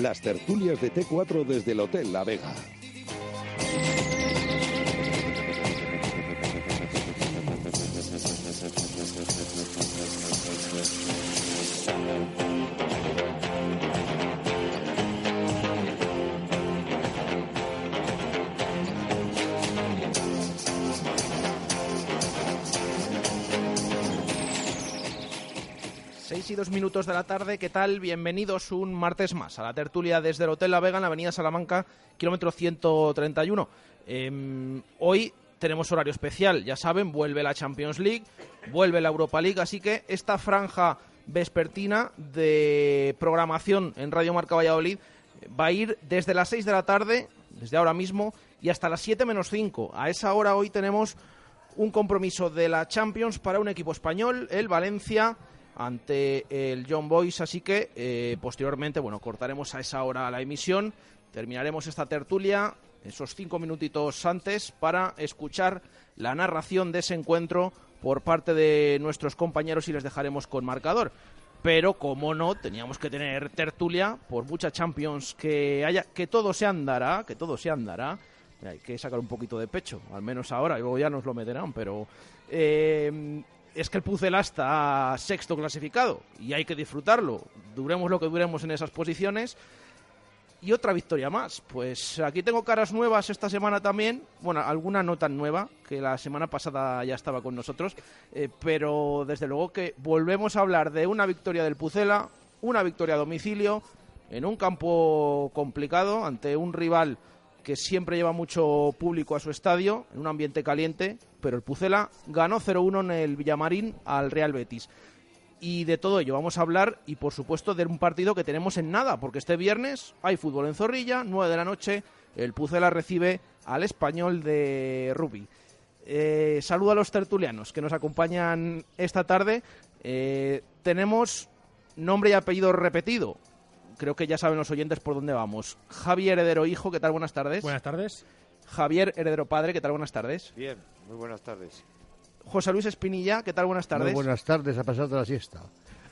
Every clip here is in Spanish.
Las tertulias de T4 desde el Hotel La Vega. Seis y dos minutos de la tarde, ¿qué tal? Bienvenidos un martes más a la tertulia desde el Hotel La Vega en la Avenida Salamanca, kilómetro 131. Em, hoy tenemos horario especial, ya saben, vuelve la Champions League, vuelve la Europa League, así que esta franja vespertina de programación en Radio Marca Valladolid va a ir desde las 6 de la tarde, desde ahora mismo, y hasta las 7 menos 5. A esa hora hoy tenemos un compromiso de la Champions para un equipo español, el Valencia, ante el John Boyce, así que eh, posteriormente, bueno, cortaremos a esa hora la emisión, terminaremos esta tertulia esos cinco minutitos antes para escuchar la narración de ese encuentro por parte de nuestros compañeros y les dejaremos con marcador. Pero como no, teníamos que tener tertulia por mucha Champions que haya, que todo se andará, que todo se andará. Hay que sacar un poquito de pecho, al menos ahora, luego ya nos lo meterán, pero eh, es que el Pucela está sexto clasificado y hay que disfrutarlo. Duremos lo que duremos en esas posiciones. Y otra victoria más. Pues aquí tengo caras nuevas esta semana también. Bueno, alguna no tan nueva, que la semana pasada ya estaba con nosotros. Eh, pero desde luego que volvemos a hablar de una victoria del Pucela, una victoria a domicilio, en un campo complicado, ante un rival que siempre lleva mucho público a su estadio, en un ambiente caliente, pero el Pucela ganó 0-1 en el Villamarín al Real Betis. Y de todo ello vamos a hablar y por supuesto de un partido que tenemos en nada, porque este viernes hay fútbol en Zorrilla, 9 de la noche, el Pucela recibe al español de rugby. Eh, saludo a los tertulianos que nos acompañan esta tarde. Eh, tenemos nombre y apellido repetido. Creo que ya saben los oyentes por dónde vamos. Javier Heredero Hijo, ¿qué tal? Buenas tardes. Buenas tardes. Javier Heredero Padre, ¿qué tal? Buenas tardes. Bien, muy buenas tardes. José Luis Espinilla, ¿qué tal? Buenas tardes. Muy buenas tardes, a pesar de la siesta.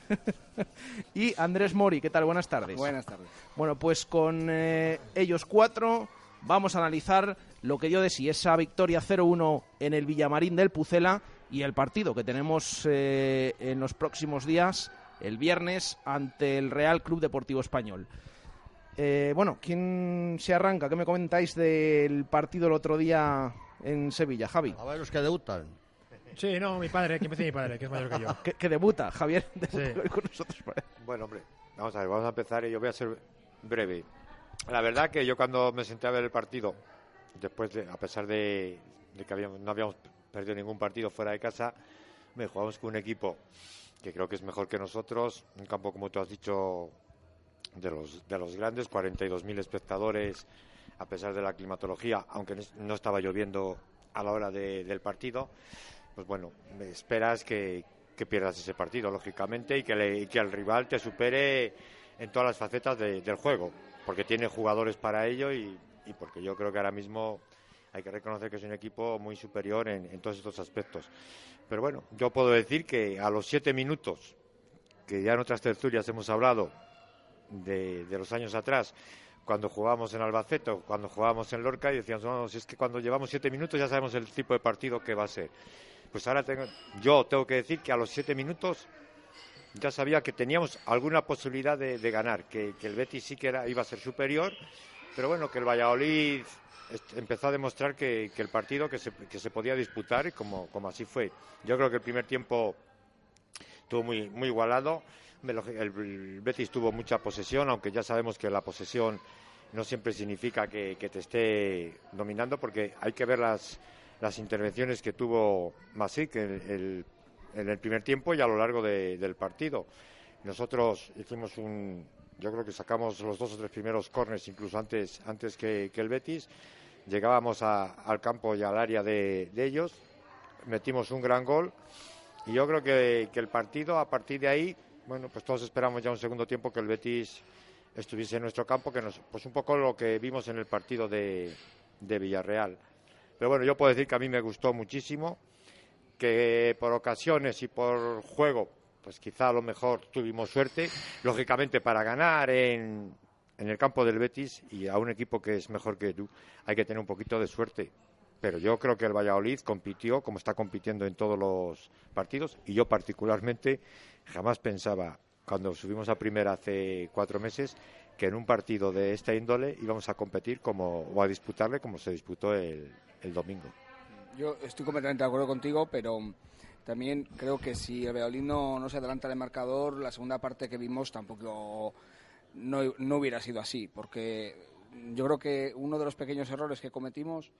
y Andrés Mori, ¿qué tal? Buenas tardes. Buenas tardes. Bueno, pues con eh, ellos cuatro vamos a analizar lo que dio de sí esa victoria 0-1 en el Villamarín del Pucela y el partido que tenemos eh, en los próximos días, el viernes, ante el Real Club Deportivo Español. Eh, bueno, ¿quién se arranca? ¿Qué me comentáis del partido el otro día en Sevilla, Javi? A ver los que debutan. Sí, no, mi padre, que empiece mi padre, que es mayor que yo. que, que debuta, Javier, Sí. con nosotros. Bueno, hombre, vamos a ver, vamos a empezar y yo voy a ser breve. La verdad que yo cuando me senté a ver el partido, después de, a pesar de, de que habíamos- no habíamos perdido ningún partido fuera de casa, me jugamos con un equipo que creo que es mejor que nosotros, un campo como tú has dicho de los de los grandes, 42.000 espectadores a pesar de la climatología, aunque no- estaba lloviendo a la hora de- del partido, pues bueno, esperas que, que pierdas ese partido, lógicamente, y que, le- que el rival te supere en todas las facetas de- del juego, porque tiene jugadores para ello y, porque yo creo que ahora mismo hay que reconocer que es un equipo muy superior en todos estos aspectos. Pero bueno, yo puedo decir que a los siete minutos, que ya en otras tertulias hemos hablado de, de los años atrás, cuando jugábamos en Albacete o cuando jugábamos en Lorca y decíamos, no, si es que cuando llevamos siete minutos ya sabemos el tipo de partido que va a ser. Pues ahora tengo, yo tengo que decir que a los siete minutos ya sabía que teníamos alguna posibilidad de, de ganar, que, que el Betis sí que era, iba a ser superior, pero bueno, que el Valladolid empezó a demostrar que, que el partido que se, que se podía disputar como, como así fue. Yo creo que el primer tiempo estuvo muy, muy igualado. El, Betis tuvo mucha posesión, aunque ya sabemos que la posesión no siempre significa que, que te esté dominando, porque hay que ver las, las intervenciones que tuvo Masic en el, en el primer tiempo y a lo largo de- del partido. Nosotros hicimos un, yo creo que sacamos los dos o tres primeros corners incluso antes, antes que, el Betis. Llegábamos a- al campo y al área de, ellos, metimos un gran gol y yo creo que, el partido a partir de ahí, bueno, pues todos esperamos ya un segundo tiempo que el Betis estuviese en nuestro campo, que nos, pues un poco lo que vimos en el partido de Villarreal. Pero bueno, yo puedo decir que a mí me gustó muchísimo, que por ocasiones y por juego, pues quizá a lo mejor tuvimos suerte, lógicamente para ganar en, en el campo del Betis y a un equipo que es mejor que tú, hay que tener un poquito de suerte. Pero yo creo que el Valladolid compitió como está compitiendo en todos los partidos y yo particularmente jamás pensaba cuando subimos a primera hace cuatro meses que en un partido de esta índole íbamos a competir como o a disputarle como se disputó el, el domingo. Yo estoy completamente de acuerdo contigo, pero también creo que si el Valladolid no, no se adelanta el marcador, la segunda parte que vimos tampoco no, hubiera sido así, porque yo creo que uno de los pequeños errores que cometimos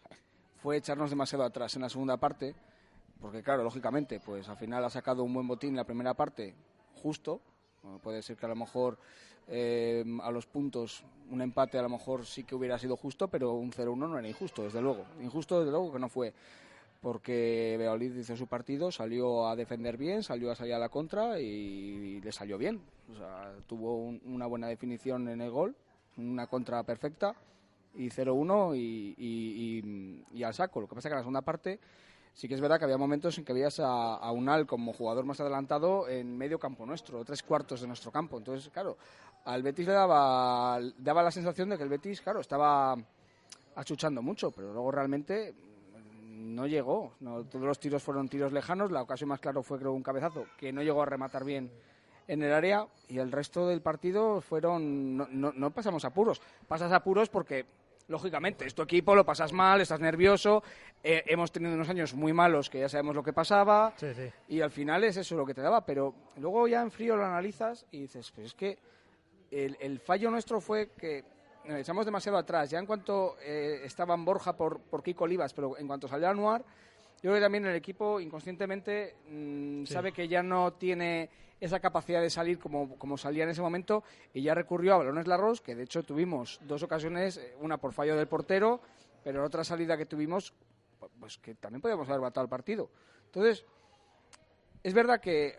fue echarnos demasiado atrás en la segunda parte, porque claro, lógicamente, pues al final ha sacado un buen botín la primera parte, justo, puede ser que a lo mejor eh, a los puntos un empate a lo mejor sí que hubiera sido justo, pero un 0-1 no era injusto, desde luego. Injusto, desde luego que no fue. Porque Valladolid hizo su partido, salió a defender bien, salió a salir a la contra y, le salió bien. O sea, tuvo un- una buena definición en el gol, una contra perfecta y 0-1 y, y- al saco. Lo que pasa es que en la segunda parte sí que es verdad que había momentos en que veías a, Unal como jugador más adelantado en medio campo nuestro, tres cuartos de nuestro campo. Entonces, claro, al Betis le daba, daba la sensación de que el Betis, claro, estaba achuchando mucho, pero luego realmente no llegó. No, todos los tiros fueron tiros lejanos. La ocasión más claro fue, creo, un cabezazo que no llegó a rematar bien en el área y el resto del partido fueron. No, no, no pasamos apuros. Pasas apuros porque, lógicamente, es tu equipo, lo pasas mal, estás nervioso. eh, hemos tenido unos años muy malos que ya sabemos lo que pasaba. Sí, sí. Y al final es eso lo que te daba, pero luego ya en frío lo analizas y dices, pues es que el, el fallo nuestro fue que nos echamos demasiado atrás. Ya en cuanto eh, estaban Borja por, por Kiko Olivas, pero en cuanto salió Anuar, yo creo que también el equipo inconscientemente mm, Sí. sabe que ya no tiene esa capacidad de salir como, como salía en ese momento y ya recurrió a balones largos, que de hecho tuvimos dos ocasiones, eh, una por fallo del portero, pero en otra salida que tuvimos, pues que también podíamos haber matado el partido. Entonces, es verdad que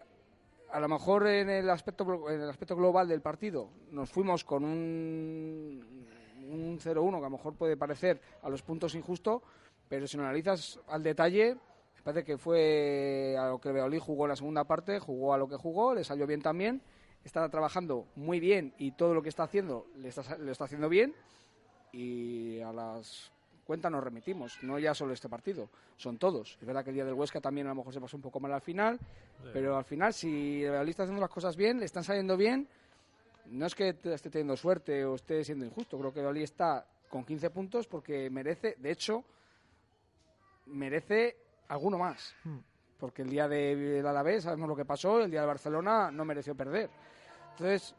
a lo mejor en el aspecto en el aspecto global del partido nos fuimos con un, un 0-1 que a lo mejor puede parecer a los puntos injusto, pero si lo analizas al detalle, me parece que fue a lo que Beolí jugó en la segunda parte, jugó a lo que jugó, le salió bien también, está trabajando muy bien y todo lo que está haciendo le está, le está haciendo bien y a las cuentas nos remitimos, no ya solo este partido, son todos. Es verdad que el día del Huesca también a lo mejor se pasó un poco mal al final, pero al final si el Valladolid está haciendo las cosas bien, le están saliendo bien, no es que esté teniendo suerte o esté siendo injusto, creo que el Valladolid está con 15 puntos porque merece, de hecho, merece alguno más. Porque el día del Alavés sabemos lo que pasó, el día de Barcelona no mereció perder. Entonces,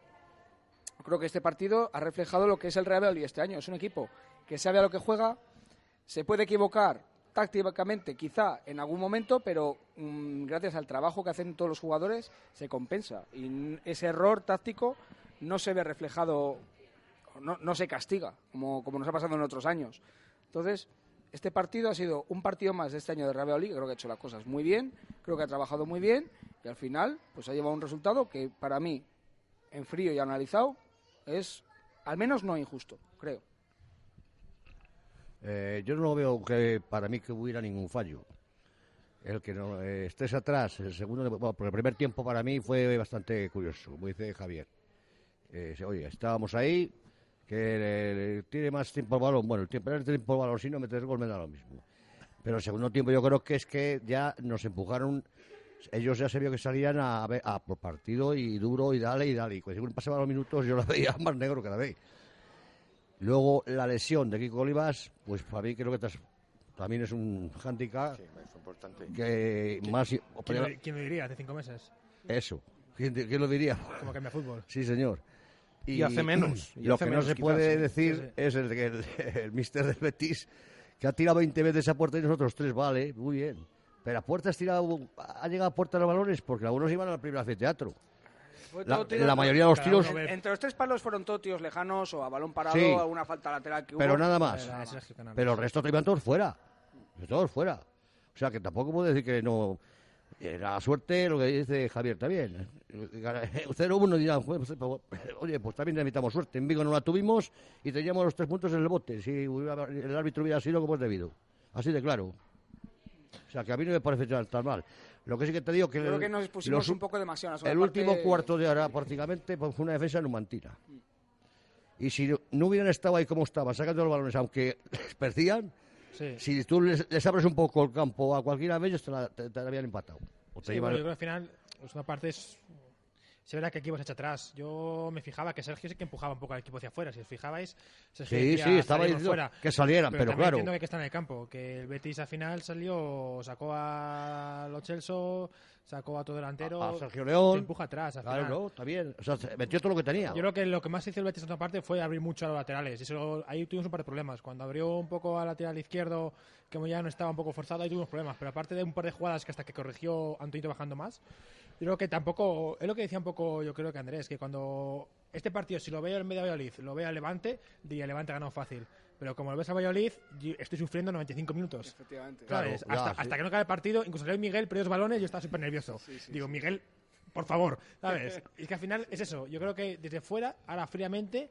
creo que este partido ha reflejado lo que es el Real Valladolid este año. Es un equipo que sabe a lo que juega, se puede equivocar tácticamente quizá en algún momento, pero mm, gracias al trabajo que hacen todos los jugadores se compensa. Y ese error táctico no se ve reflejado, no, se castiga, como, como nos ha pasado en otros años. Entonces, este partido ha sido un partido más de este año de Real Valladolid, creo que ha hecho las cosas muy bien, creo que ha trabajado muy bien y al final pues ha llevado un resultado que para mí, en frío y analizado, es al menos no injusto, creo. Eh, yo no veo que para mí que hubiera ningún fallo. El que no eh, estés atrás, el segundo, bueno, el primer tiempo para mí fue bastante curioso, como dice Javier. Eh, oye, estábamos ahí, que tiene más tiempo el balón. Bueno, el tiempo, el tiempo el balón, si no metes gol me da lo mismo. Pero el segundo tiempo yo creo que es que ya nos empujaron, ellos ya se vio que salían a, por partido y duro y dale y dale. Y según pasaban los minutos yo la veía más negro que la veía. Luego la lesión de Kiko Olivas, pues para mí creo que también es un handicap Sí, es importante. que más... ¿Quién lo, quién lo diría hace cinco meses? Eso. ¿Quién, quién lo diría? Como cambia fútbol. Sí, señor. Y hace menos, y Lo hace que menos, no se quizás, puede sí. decir Sí, sí. es el, que el, el mister del Betis, que ha tirado 20 veces a puerta y nosotros tres, vale, muy bien. Pero a puertas tirado, ha llegado a puerta los balones porque algunos iban al primer anfiteatro. Fue La, la mayoría de los tiros, Entre los tres palos fueron todos tiros lejanos o a balón parado, Sí. alguna falta lateral que hubo. pero nada más. Sergio Canales. Pero el resto iban todos fuera. Todos fuera. O sea que tampoco puedo decir que no. Era suerte lo que dice Javier también. 0-1 dirán, "Joder, pues, pues, oye, pues también necesitamos suerte. En Vigo no la tuvimos y teníamos los tres puntos en el bote. Si hubiera- el árbitro hubiera sido como es debido. Así de claro. O sea que a mí no me parece tan mal. Lo que sí que te digo que. Creo el- que nos pusimos los- un poco demasiado en la el último parte. cuarto de hora prácticamente pues, fue una defensa numantina. Y si no- hubieran estado ahí como estaban, sacando los balones, aunque les perdían, Sí. si tú les, les abres un poco el campo a cualquiera de ellos, te, la, te- te la habían empatado. O te Sí, llevan- bueno, yo creo que al final, pues una parte es. Se verá que equipo se echa atrás. Yo me fijaba que Sergio sí que empujaba un poco al equipo hacia afuera. Si os fijabais, Sergio Sí, decía, sí, estaba "Salimos diciendo fuera". que salieran, pero claro. entiendo que hay que estar en el campo. Que el Betis al final salió, sacó a Lo Celso, sacó a todo delantero. A- a Sergio León. te empuja atrás. Al Claro, final. no, está bien. O sea, se metió todo lo que tenía. Yo creo que lo que más hizo el Betis en otra parte fue abrir mucho a los laterales. Y eso, ahí tuvimos un par de problemas. Cuando abrió un poco al lateral izquierdo, como ya no estaba un poco forzado, ahí tuvimos problemas. Pero aparte de un par de jugadas que hasta que corrigió Antonito bajando más, yo creo que tampoco. Es lo que decía un poco, yo creo que Andrés, que cuando este partido, si lo veo en medio de Valladolid, lo veo a Levante, diría Levante ha ganado fácil. Pero como lo ves a Valladolid, yo estoy sufriendo 95 minutos. Efectivamente. Claro, hasta, sí. hasta que no acabe el partido, incluso salió Miguel, perdió dos balones, yo estaba súper nervioso. Digo, Miguel, por favor, ¿sabes? y es que al final es eso. Yo creo que desde fuera, ahora fríamente,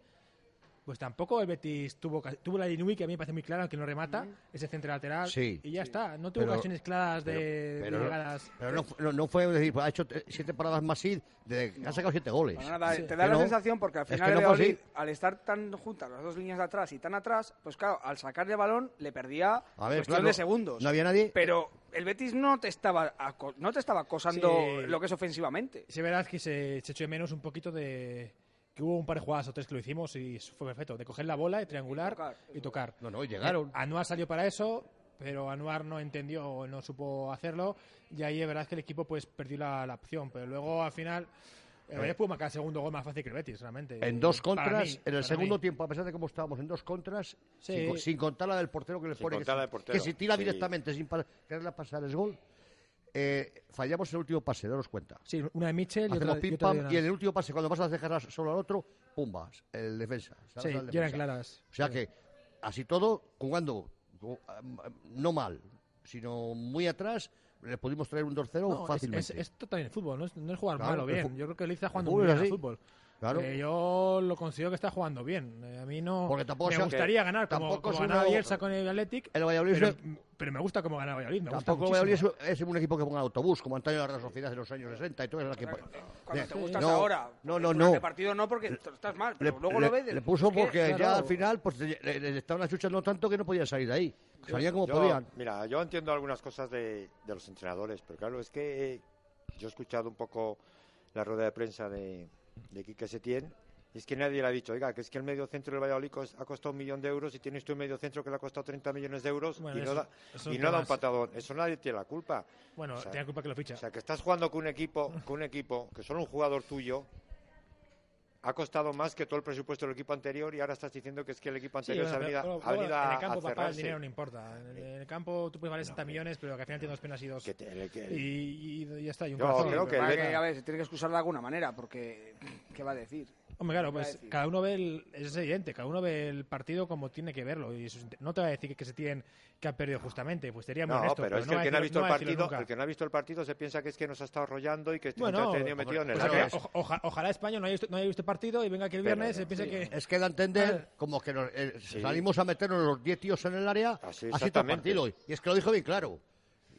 pues tampoco el Betis tuvo, ca- tuvo la de Inui, que a mí me parece muy clara, que no remata, ese centro lateral. Sí. Y ya está. No tuvo Pero- ocasiones claras de, de pero, llegadas. pero no, no, no fue decir, pues, ha hecho eh, siete paradas más y de, ha sacado siete goles. Nada, Sí. te da Que la no. sensación porque al Es final que Valladolid, así. al estar tan juntas las dos líneas de atrás y tan atrás, pues claro, al sacar el balón le perdía A ver, cuestión claro, de segundos. no había nadie. Pero el Betis no te estaba aco- no te estaba acosando Sí. lo que es ofensivamente. Sí, verdad que se, se echó de menos un poquito de. Que hubo un par de jugadas o tres que lo hicimos y fue perfecto. De coger la bola, de triangular tocar, y tocar. No, no, y llegaron. Anuar salió para eso, pero Anuar no entendió o no supo hacerlo. Y ahí es verdad que el equipo pues perdió la, la opción. Pero luego al final. El Valladolid pudo marcar el segundo gol más fácil que el Betis, realmente. En dos contras, mí, en el segundo mí. tiempo, a pesar de cómo estábamos en dos contras, Sí. sin, sin contar la del portero que le Sin pone, que, contar la si- del portero, que si tira sí. directamente sin pa- quererla pasar es gol, eh, fallamos el último pase, daros cuenta. Sí, una de Mitchell y Hacemos otra, y pim otra pam, de y en el último pase, cuando vas a dejar solo al otro, pumbas, el defensa. Sí, al ya eran claras. O sea Sí. que, así todo, jugando, ju- no mal, sino muy atrás, le pudimos traer un 2-0 No, fácilmente. es, esto también es fútbol, no es, no es jugar Claro, mal o el bien. Yo creo que Liz está jugando muy bien al fútbol. Claro. Eh, yo lo considero que está jugando bien. Eh, a mí no. Porque tampoco me sea- gustaría ganar como, tampoco como es ganaba uno- Bielsa con el Athletic. El Valladolid pero, es- pero me gusta cómo ganaba Valladolid. Me gusta Tampoco el. Valladolid es, un equipo que ponga autobús, como Antonio de la Real Sociedad en los años 60 y todo eso. Que, Cuando de- te gustas no, ahora. No, no, Durante no. el partido no porque estás mal, Le, pero luego le- lo ves. le puso porque ya al final pues, le, le- le estaban achuchando tanto que no podían salir de ahí. Salían como Yo- podían. Mira, yo entiendo algunas cosas de, de los entrenadores, pero claro, es que eh, yo he escuchado un poco la rueda de prensa de, de Quique Setién, y es que nadie le ha dicho, oiga, que es que el medio centro del Valladolid ha costado un millón de euros y tienes tú un medio centro que le ha costado 30 millones de euros Bueno, y, eso- no, da, y no da un patadón. Eso nadie tiene la culpa. Bueno, O sea, tenía culpa que lo ficha. O sea, que estás jugando con un equipo, con un equipo que solo un jugador tuyo ha costado más que todo el presupuesto del equipo anterior y ahora estás diciendo que es que el equipo Sí, anterior bueno, se ha venido, ha venido en el campo, papá, el dinero no importa. En el, en el campo tú puedes valer 60 millones, pero que al final tienes dos penas y dos. Que te- que- y, y ya está. Y un Yo corazón. creo que el a ver, se tiene que excusar de alguna manera porque ¿qué va a decir? Hombre, claro, ¿Qué va a pues cada uno ve el, es evidente, cada uno ve el partido como tiene que verlo. Y eso es- no te va a decir que se tienen que han perdido justamente, pues sería muy No, honesto. pero es que va el que no ha visto el partido, el que no ha visto el partido se piensa que es que nos ha estado arrollando y que está Bueno, entretenido metido en el o oja- oja- ojalá España no haya, visto, no haya visto el partido y venga que el Pero, viernes se piense sí. que... Es que da a entender Ah. como que nos, eh, Sí. salimos a meternos los 10 tíos en el área, Así, así todo el exactamente. partido. Y es que lo dijo bien claro.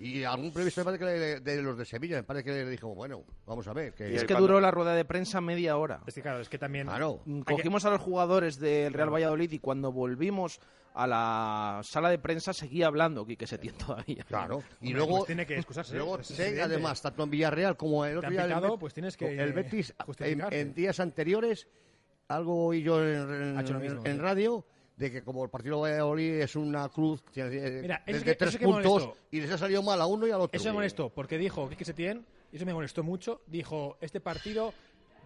Y algún previsto me parece que de, de los de Sevilla, me parece que le dijo, bueno, vamos a ver. Que, Y Es que cuando- duró la rueda de prensa media hora. Es que claro, es que también... Claro. Hay que- Cogimos a los jugadores del Real Valladolid y cuando volvimos a la sala de prensa seguía hablando Quique Setién todavía. Claro. Y Hombre, luego, pues tiene que excusarse, luego además, tanto en Villarreal como el otro día. el pues tienes que El Betis, en, días anteriores, algo oí yo en, en- Ha hecho lo mismo, en sí. radio, de que como el partido de Valladolid es una cruz tiene- Mira, eso desde es que- tres que puntos y les ha salido mal a uno y al otro. Eso me molestó, porque dijo Quique Setién, y eso me molestó mucho, dijo, este partido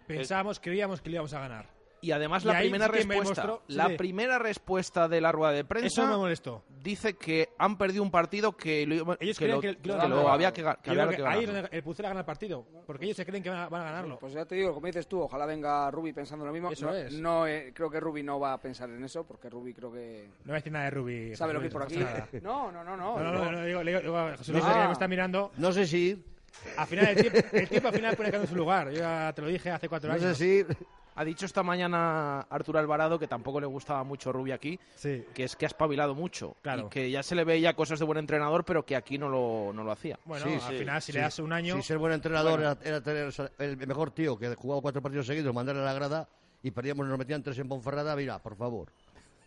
pensábamos, creíamos que lo íbamos a ganar. Y además Y la primera sí que respuesta, mostró- sí, la sí. primera respuesta de la rueda de prensa Eso me molestó. dice que han perdido un partido que lo, Ellos que lo, que, que lo, lo había que, que había que que ahí ganar. el Pucela gana el partido, porque ellos se creen que van a, van a ganarlo. Pues ya te digo, como dices tú, ojalá venga Rubi pensando lo mismo. Eso no, es. no, eh, creo que Rubi no va a pensar en eso, porque Rubi creo que No voy a decir nada de Rubi. sabe lo que hay por aquí. no. No, no, no, no. No, no, digo, digo, digo, José Luis Ah. que me está mirando. No sé si Al final, el tiempo, el tiempo al final pone cada uno en su lugar. Yo ya te lo dije hace cuatro no sé años. si. Ha dicho esta mañana Arturo Alvarado que tampoco le gustaba mucho Rubi aquí, Sí. que es que ha espabilado mucho. Claro. Y que ya se le veía cosas de buen entrenador, pero que aquí no lo, no lo hacía. Bueno, Sí, al sí, final, si sí. le das un año. Si ser buen entrenador era, era tener el mejor tío que jugaba cuatro partidos seguidos, mandarle a la grada y perdíamos, nos metían tres en Ponferrada, mira, por favor.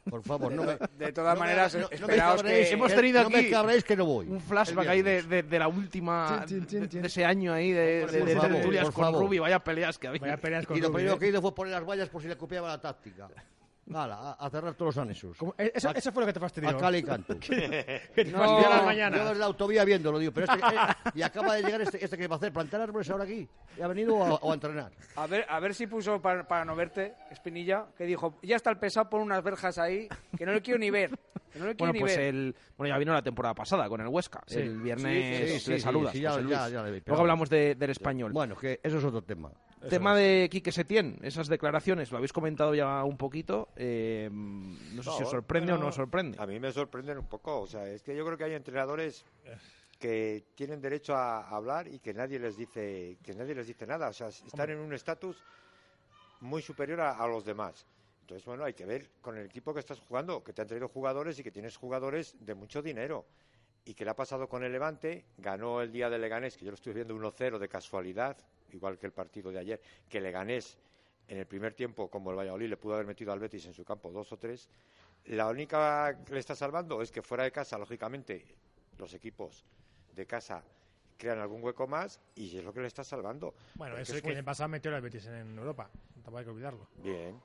Por favor, no me. De todas no me- maneras, no- no me esperaos cabréis, que- Hemos tenido no aquí me cabréis que no voy. Un flashback ahí de, de- de la última, Chin, chin, chin, de ese año ahí de, Por de, de favor, tertulias por con favor. Rubi, vaya peleas que había. Vaya peleas con Y lo primero ¿eh? que hizo fue poner las vallas por si le copiaba la táctica. Hala, a, a cerrar todos los anexos. Eso, eso fue lo que te fastidió. A cal y canto. que te No. fastidió las Yo desde la autovía viéndolo, digo, pero este, eh, y acaba de llegar este, este que va a hacer, plantar árboles ahora aquí. ¿Y ha venido o a, o a entrenar? A ver, a ver si puso para, para no verte, Espinilla, que dijo, ya está el pesado, pon unas verjas ahí, que no le quiero ni ver. Que no le quiero Bueno, ni pues ver. el, bueno, ya vino la temporada pasada con el Huesca. Sí. El viernes Sí, sí, le sí, saludas. sí, ya- José Luis. ya- ya le vi, pero Luego hablamos de- del español. Bueno, que eso es otro tema. Tema de Quique Setién, esas declaraciones, lo habéis comentado ya un poquito. eh, no sé si os sorprende o no os sorprende. A mí me sorprenden un poco. O sea, es que yo creo que hay entrenadores que tienen derecho a hablar y que nadie les dice que nadie les dice nada. O sea, están en un estatus muy superior a, a los demás. Entonces, bueno, hay que ver con el equipo que estás jugando, que te han traído jugadores y que tienes jugadores de mucho dinero. ¿Y qué le ha pasado con el Levante? Ganó el día de Leganés, que yo lo estoy viendo 1-0 de casualidad, igual que el partido de ayer, que Leganés en el primer tiempo, como el Valladolid le pudo haber metido al Betis en su campo dos o tres. La única que le está salvando es que fuera de casa, lógicamente, los equipos de casa crean algún hueco más y es lo que le está salvando. Bueno, Porque eso es que muy- en el pasado metió al Betis en Europa. Tampoco hay que olvidarlo. Bien.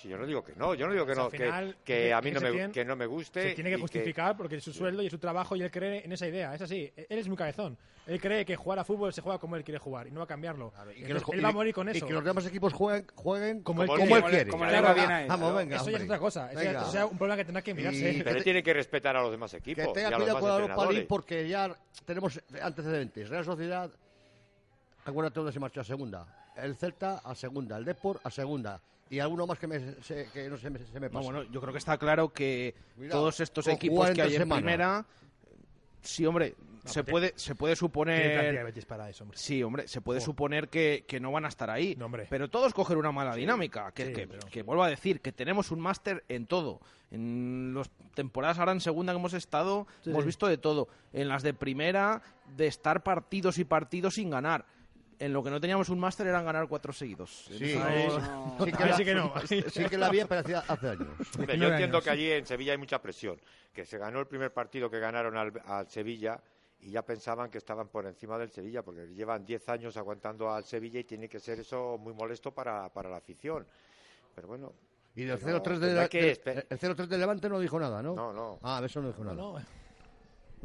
Si yo no digo que no, yo no digo que O sea, no, final, que, que- a mí que no me, tiene- que no me guste. Se tiene que y justificar porque es su sueldo y es su trabajo y él cree en esa idea. Es así. Él es muy cabezón. Él cree que jugar a fútbol se juega como él quiere jugar y no va a cambiarlo. Y que Entonces, los- él va a morir con y eso. que los demás equipos jueguen, jueguen Como él Como él quiere. como le Claro, va bien a él. Vamos, venga, Eso ya es otra cosa. Eso ya- o sea, un problema que tendrá que mirarse. Y- Pero tiene que respetar a los demás equipos. Que tenga y cuidado con Europa League porque ya tenemos antecedentes. Real Sociedad, acuérdate dónde se marchó a segunda. El Celta a segunda, el Depor a segunda. Y alguno más que, me, se- que no se me, se me No, pasa. bueno, yo creo que está claro que todos estos equipos que hay en semana. primera, sí, hombre, se puede, se puede suponer, para eso, hombre. sí, hombre, se puede Oh. suponer que, que no van a estar ahí. No, hombre. Pero todos cogen una mala dinámica, que, Sí, que, pero- que vuelvo a decir, que tenemos un máster en todo. En las temporadas ahora en segunda que hemos estado, Sí, hemos sí. visto de todo. En las de primera, de estar partidos y partidos sin ganar. En lo que no teníamos un máster eran ganar cuatro seguidos. Sí, no- sí que Ahí la- sí que no. sí que la había, pero hacía hace años. Hombre, yo entiendo que allí en Sevilla hay mucha presión, que se ganó el primer partido que ganaron al, al Sevilla y ya pensaban que estaban por encima del Sevilla, porque llevan 10 años aguantando al Sevilla y tiene que ser eso muy molesto para, para la afición. Pero bueno, Y del Pero 0-3 de, de- el 0-3 de Levante no dijo nada, ¿no? no, no. Ah, eso no dijo nada. No, No,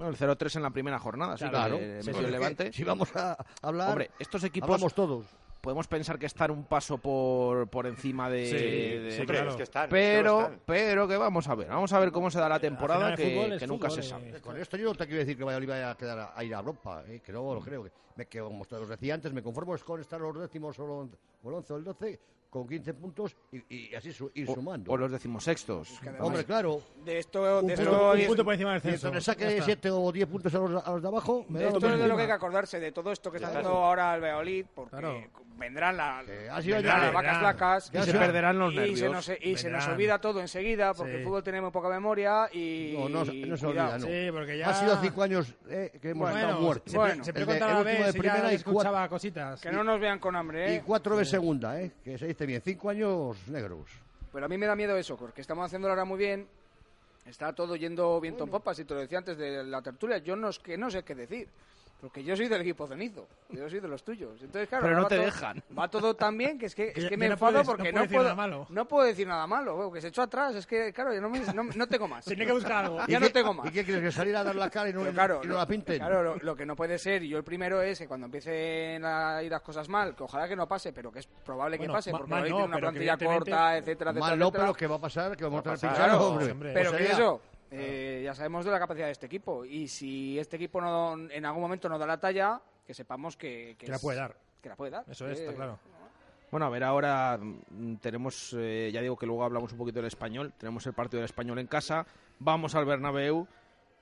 el 0-3 en la primera jornada, sí, Claro. que Sí, porque el Levante. Si vamos a hablar, Hombre, estos equipos hablamos todos. podemos pensar que están un paso por, por encima de... Sí, de- sí, claro. pero, pero que vamos a ver, vamos a ver cómo se da la temporada que, fútbol es que nunca fútbol, se eh. sabe. Con esto yo no te quiero decir que Valladolid vaya a quedar a, a ir a Europa, eh, que no lo creo. Que, me, que como os decía antes, me conformo con estar los décimos o los, o el 11 o el 12 con 15 puntos y, y así su- ir sumando. O los decimosextos. Hombre, claro. De esto, un, de punto, esto, un es- punto por encima del Mientras censo. le Ya saque está. 7 o 10 puntos a los, a los de abajo, me de da esto es de lo que hay que acordarse, de todo esto que está Claro. haciendo ahora el Valladolid, porque Claro. vendrán, la, Que vendrán ya- las vacas vendrán. flacas Ya Y se se- perderán los y se nervios. nos, y se nos olvida todo enseguida, porque Sí. el fútbol tiene muy poca memoria y... No, no, se- no se olvida, no. Sí, porque ya... Ha sido 5 años eh, que hemos Bueno, estado muertos. Se, Bueno, se el de- preguntaba el a último ver de si primera ya y escuchaba cositas. Que no nos vean con hambre, Y ¿eh? 4 de segunda, eh, que se bien. 5 años negros. Pero a mí me da miedo eso, porque estamos haciéndolo ahora muy bien, está todo yendo viento en popa, si te lo decía antes de la tertulia, yo no, es que no sé qué decir. Porque yo soy del equipo cenizo, yo soy de los tuyos. Entonces, claro, Pero no va te todo- dejan. Va todo tan bien que es que, Que es que me no enfado puedes- porque no no, puedes decir puedo, nada malo. no puedo decir nada malo, que se echó atrás. Es que, claro, yo no, me- no, no tengo más. Tenía que buscar algo. Ya no tengo más. ¿Y qué quieres? ¿Que salir a dar la cara y no, Pero claro, y no lo- la pinten? Claro, lo, lo que no puede ser, y yo el primero es que cuando empiecen a ir las cosas mal, que ojalá que no pase, pero que es probable que Bueno, pase, porque mal hoy no, tiene una que plantilla corta, etcétera, etcétera. Mal no, etcétera. pero ¿qué va a pasar? Que vamos a tener Claro, pinchado, hombre. Pero O que sea, eh, ya sabemos de la capacidad de este equipo. Y si este equipo no, en algún momento no da la talla, que sepamos que, Que la es- puede dar. Que la puede dar. Eso es, Eh, está claro. Bueno, a ver, ahora mm, tenemos, eh, ya digo que luego hablamos un poquito del español, tenemos el partido del español en casa, vamos al Bernabéu,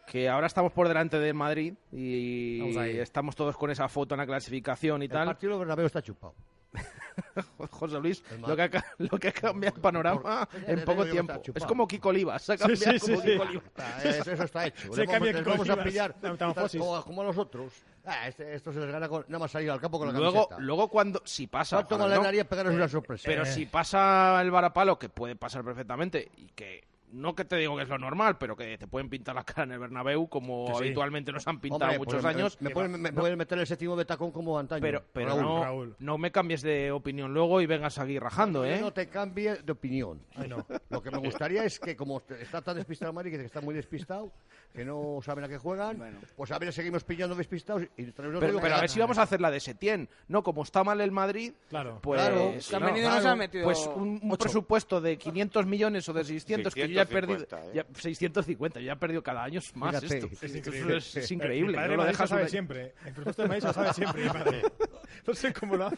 que ahora estamos por delante del Madrid y estamos todos con esa foto en la clasificación y El tal. partido del Bernabéu está chupado. José Luis, lo que, ha, lo que ha cambiado el panorama Por- en poco tiempo. Es como Kiko Olivas, ha cambiado sí, como sí. Kiko Olivas. Está, eso, eso está hecho. Se cambia les vamos a pillar la metamorfosis. como, como a los otros. Ah, este- esto se les gana con, nada más salir al campo con la Luego, camiseta. luego cuando, si pasa, ojalá con la no, nariz pegaros una sorpresa. pero si pasa el varapalo, que puede pasar perfectamente, y que no que te digo que es lo normal, pero que te pueden pintar la cara en el Bernabéu, como sí. habitualmente nos han pintado Hombre, muchos pues, años. Me, me pueden, me pueden meter el séptimo de tacón como antaño. Pero, pero Raúl. no, Raúl. no me cambies de opinión luego y vengas aquí rajando, Yo ¿eh? No te cambie de opinión. Ay, no. Lo que me gustaría es que, como está tan despistado el Madrid, que está muy despistado, que no saben a qué juegan, Bueno. pues a ver, seguimos pillando despistados y Pero, otro pero a ver si vamos a hacer la de Setién. No, como está mal el Madrid, Claro. pues, Claro, no, nos claro. han metido pues un, un presupuesto de 500 millones o de 600 que yo ya he perdido. 650, ¿eh? ya- 650, yo ya he perdido cada año más Fíjate. esto. Es Esto increíble. es, es increíble. El padre no lo lo sabe siempre. El presupuesto de Madrid lo sabe siempre. mi padre. No sé cómo lo hace.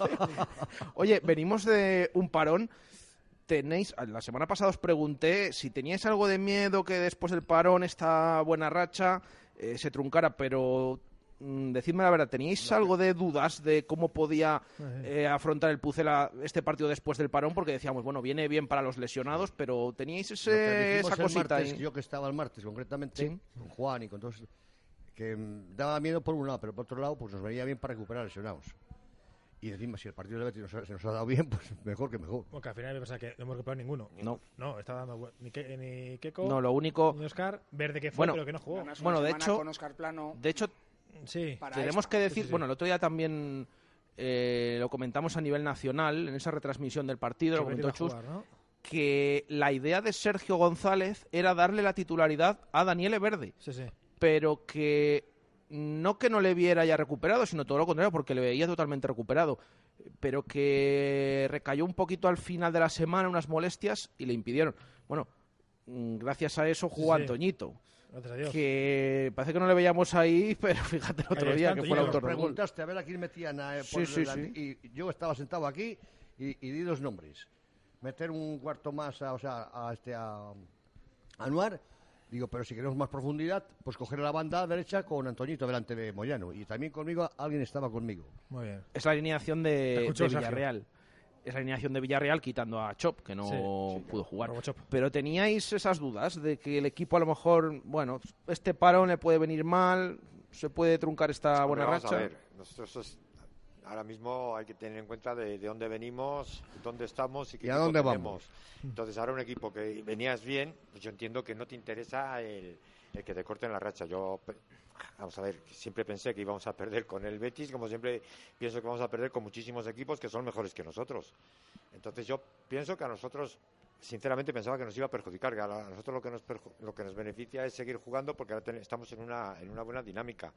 Oye, venimos de un parón. Tenéis, la semana pasada os pregunté si teníais algo de miedo que después del parón, esta buena racha, eh, se truncara, pero mm, decidme la verdad, ¿teníais algo de dudas de cómo podía eh, afrontar el Pucela este partido después del parón? Porque decíamos, bueno, viene bien para los lesionados, pero ¿teníais ese, esa cosita martes, ahí? Yo que estaba el martes concretamente, Sí. con Juan y con todos, que mm, daba miedo por un lado, pero por otro lado, pues nos venía bien para recuperar lesionados. Y encima, si el partido de Betis nos ha- se nos ha dado bien, pues mejor que mejor. Bueno, que al final me pasa que no hemos recuperado ninguno. No. No, está dando bu- ni, Ke- ni Keco, No, lo único... ni Oscar. Verde que fue, Bueno, pero que no jugó. Una Bueno, de semana hecho- con Oscar Plano De hecho, Sí. para Tenemos esta. que decir, Sí, sí, sí. bueno, el otro día también eh, lo comentamos a nivel nacional, en esa retransmisión del partido, lo Que comentó a Chus, jugar, ¿no? que la idea de Sergio González era darle la titularidad a Daniele Verde, Sí, sí. pero que no que no le viera ya recuperado, sino todo lo contrario, porque le veía totalmente recuperado, pero que recayó un poquito al final de la semana unas molestias y le impidieron. Bueno, mm, gracias a eso jugó Sí. Antoñito, Gracias a Dios. que parece que no le veíamos ahí, pero fíjate el otro día que fue el autor preguntaste a ver a quién metían a, eh, Sí, por sí, delante, y yo estaba sentado aquí y, y di dos nombres. Meter un cuarto más, a, o sea, a este a, a Anuar, digo, pero si queremos más profundidad, pues coger la banda derecha con Antoñito delante de Moyano. Y también conmigo, alguien estaba conmigo. Muy bien. Es la alineación de, escucho, de Sergio. Villarreal. Es la alineación de Villarreal quitando a Chop, que no Sí, pudo jugar. Pero teníais esas dudas de que el equipo a lo mejor, bueno, este parón le puede venir mal, se puede truncar esta buena racha. A ver, nosotros ahora mismo hay que tener en cuenta de, de dónde venimos, dónde estamos y qué ¿Y a dónde tenemos. vamos? Entonces, ahora un equipo que venías bien, pues yo entiendo que no te interesa el, el que te corten la racha. Yo, vamos a ver, siempre pensé que íbamos a perder con el Betis, como siempre pienso que vamos a perder con muchísimos equipos que son mejores que nosotros. Entonces, yo pienso que a nosotros sinceramente pensaba que nos iba a perjudicar. que A nosotros lo que nos, lo que nos beneficia es seguir jugando porque ahora estamos en una, en una buena dinámica.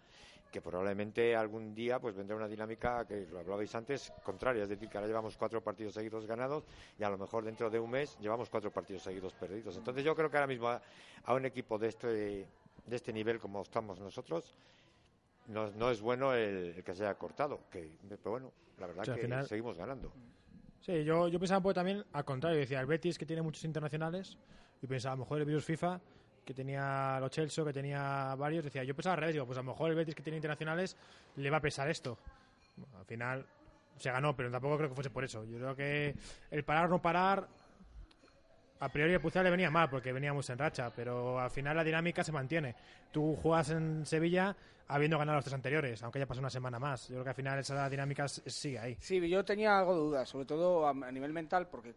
Que probablemente algún día pues vendrá una dinámica que lo hablabais antes, contraria. Es decir, que ahora llevamos cuatro partidos seguidos ganados y a lo mejor dentro de un mes llevamos cuatro partidos seguidos perdidos. Entonces yo creo que ahora mismo a, a un equipo de este, de este nivel como estamos nosotros, no, no es bueno el, el que se haya cortado. Que, pero bueno, la verdad que final- seguimos ganando. Sí, yo, yo pensaba un poco también al contrario. Decía, el Betis que tiene muchos internacionales. Y pensaba, a lo mejor el virus FIFA que tenía los Chelsea, que tenía varios. Decía, yo pensaba al revés. Digo, pues a lo mejor el Betis que tiene internacionales le va a pesar esto. Al final se ganó, pero tampoco creo que fuese por eso. Yo creo que el parar o no parar. A priori el Pucela le venía mal porque veníamos en racha, pero al final la dinámica se mantiene. Tú juegas en Sevilla habiendo ganado los tres anteriores, aunque haya pasado una semana más. Yo creo que al final esa dinámica sigue ahí. Sí, yo tenía algo de dudas, sobre todo a nivel mental, porque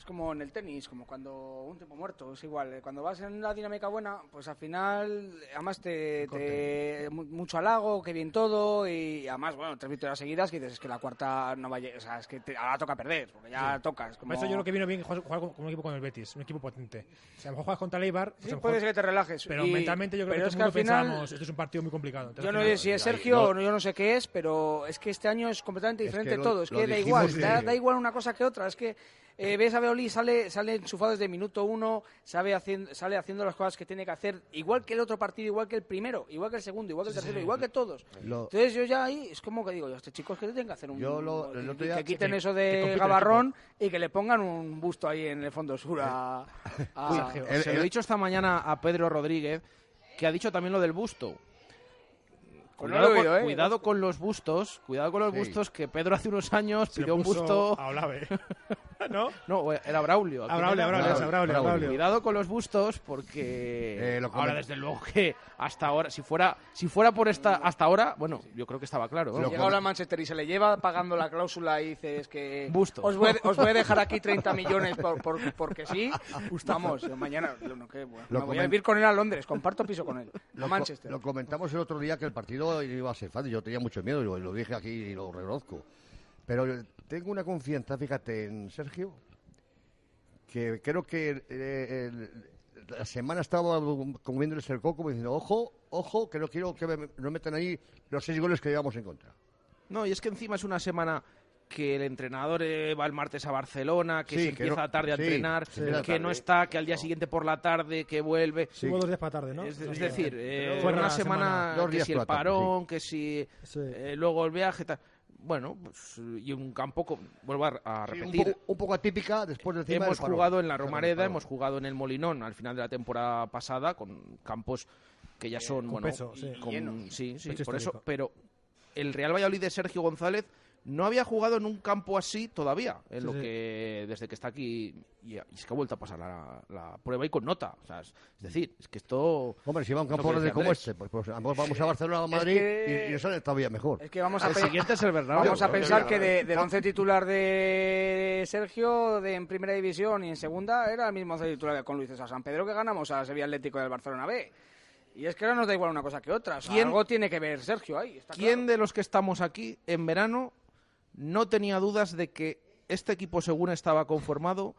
es como en el tenis, como cuando un tiempo muerto, es igual. eh, Cuando vas en la dinámica buena, pues al final, además te, te mu- mucho halago, que bien todo, y además, bueno, tres victorias seguidas, que dices, es que la cuarta no vaya, o sea, es que te- ahora toca perder, porque ya toca. Es como... Eso yo creo que vino bien jugar, jugar con, con un equipo con el Betis, un equipo potente. Si a lo mejor juegas contra el Eibar, pues Sí, lo puede ser que te relajes. Pero y- mentalmente yo creo pero que es todo que al final, pensábamos, este es un partido muy complicado. Entonces, Yo no sé si es Sergio lo- o no, yo no sé qué es, pero es que este año es completamente Es diferente que lo- todo. Es lo que da igual, da, da igual una cosa que otra. Es que eh, ves a Beoli, sale, sale enchufado desde minuto uno, sabe haciendo, sale haciendo las cosas que tiene que hacer, igual que el otro partido, igual que el primero, igual que el segundo, igual que el tercero, igual que todos. Lo- Entonces yo ya ahí, es como que digo, yo, este chico es que tienen que hacer un... Yo lo- el que- otro día- que quiten que- eso de Gabarrón y que le pongan un busto ahí en el fondo sur a... a- Sergio. El- Se lo he dicho esta mañana a Pedro Rodríguez, que ha dicho también lo del busto. No oído, con, ¿eh? cuidado con los bustos, cuidado con los Sí. bustos, que Pedro hace unos años pidió un busto... A Olave. ¿No? No, era Braulio. A ¿a Braulio, era? a Braulio, Braulio, a Braulio, a Braulio. Braulio. Cuidado con los bustos porque Eh, lo ahora desde luego que hasta ahora si fuera si fuera por esta hasta ahora bueno yo creo que estaba claro ¿no? Llega ahora al Manchester y se le lleva pagando la cláusula y dice es que Busto. Os, voy, os voy a dejar aquí 30 millones por, por- porque sí. Vamos, yo mañana no, qué, bueno, Lo me voy a vivir con él a Londres, comparto piso con él. Lo, a co- Manchester. lo comentamos el otro día que el partido iba a ser fácil. Yo tenía mucho miedo y lo, lo dije aquí y lo reconozco. Pero tengo una confianza, fíjate, en Sergio, que creo que eh, el- la semana estaba comiéndoles el coco diciendo, ojo, ojo, que no quiero que me, no metan ahí los seis goles que llevamos en contra. no y es que encima es una semana que el entrenador eh, va el martes a Barcelona que Sí, se que empieza no- tarde a sí, entrenar que no está que al día siguiente por la tarde que vuelve Hubo dos días para tarde, ¿no? es, decir, eh, Fue una semana, semana. Dos que si el parón, que si Sí. eh, luego el viaje, tal. Bueno, pues, y un campo, vuelvo a, a Sí, un, repetir, poco, un poco atípica después hemos del parón. jugado en la Romareda, hemos jugado en el Molinón al final de la temporada pasada con campos que ya son, con bueno, peso, sí. con- sí, sí, por eso, pero el Real Valladolid de Sergio González no había jugado en un campo así todavía, en Sí, lo sí. que desde que está aquí y, y es que ha vuelto a pasar la, la prueba y con nota, o sea, es, es decir, es que esto Hombre, si va a un campo decía de como este, pues, pues, vamos a Barcelona o a Madrid que- y, y sale todavía mejor. Es que vamos a, el siguiente es el Bernabéu. vamos a ¿no? pensar que de- del once titular de Sergio de en primera división y en segunda era el mismo once titular que con Luis César San Pedro que ganamos a Sevilla Atlético del Barcelona B. Y es que ahora nos da igual una cosa que otra. O sea, ¿Quién- algo tiene que ver Sergio ahí. está ¿Quién claro. de los que estamos aquí en verano no tenía dudas de que este equipo, según estaba conformado,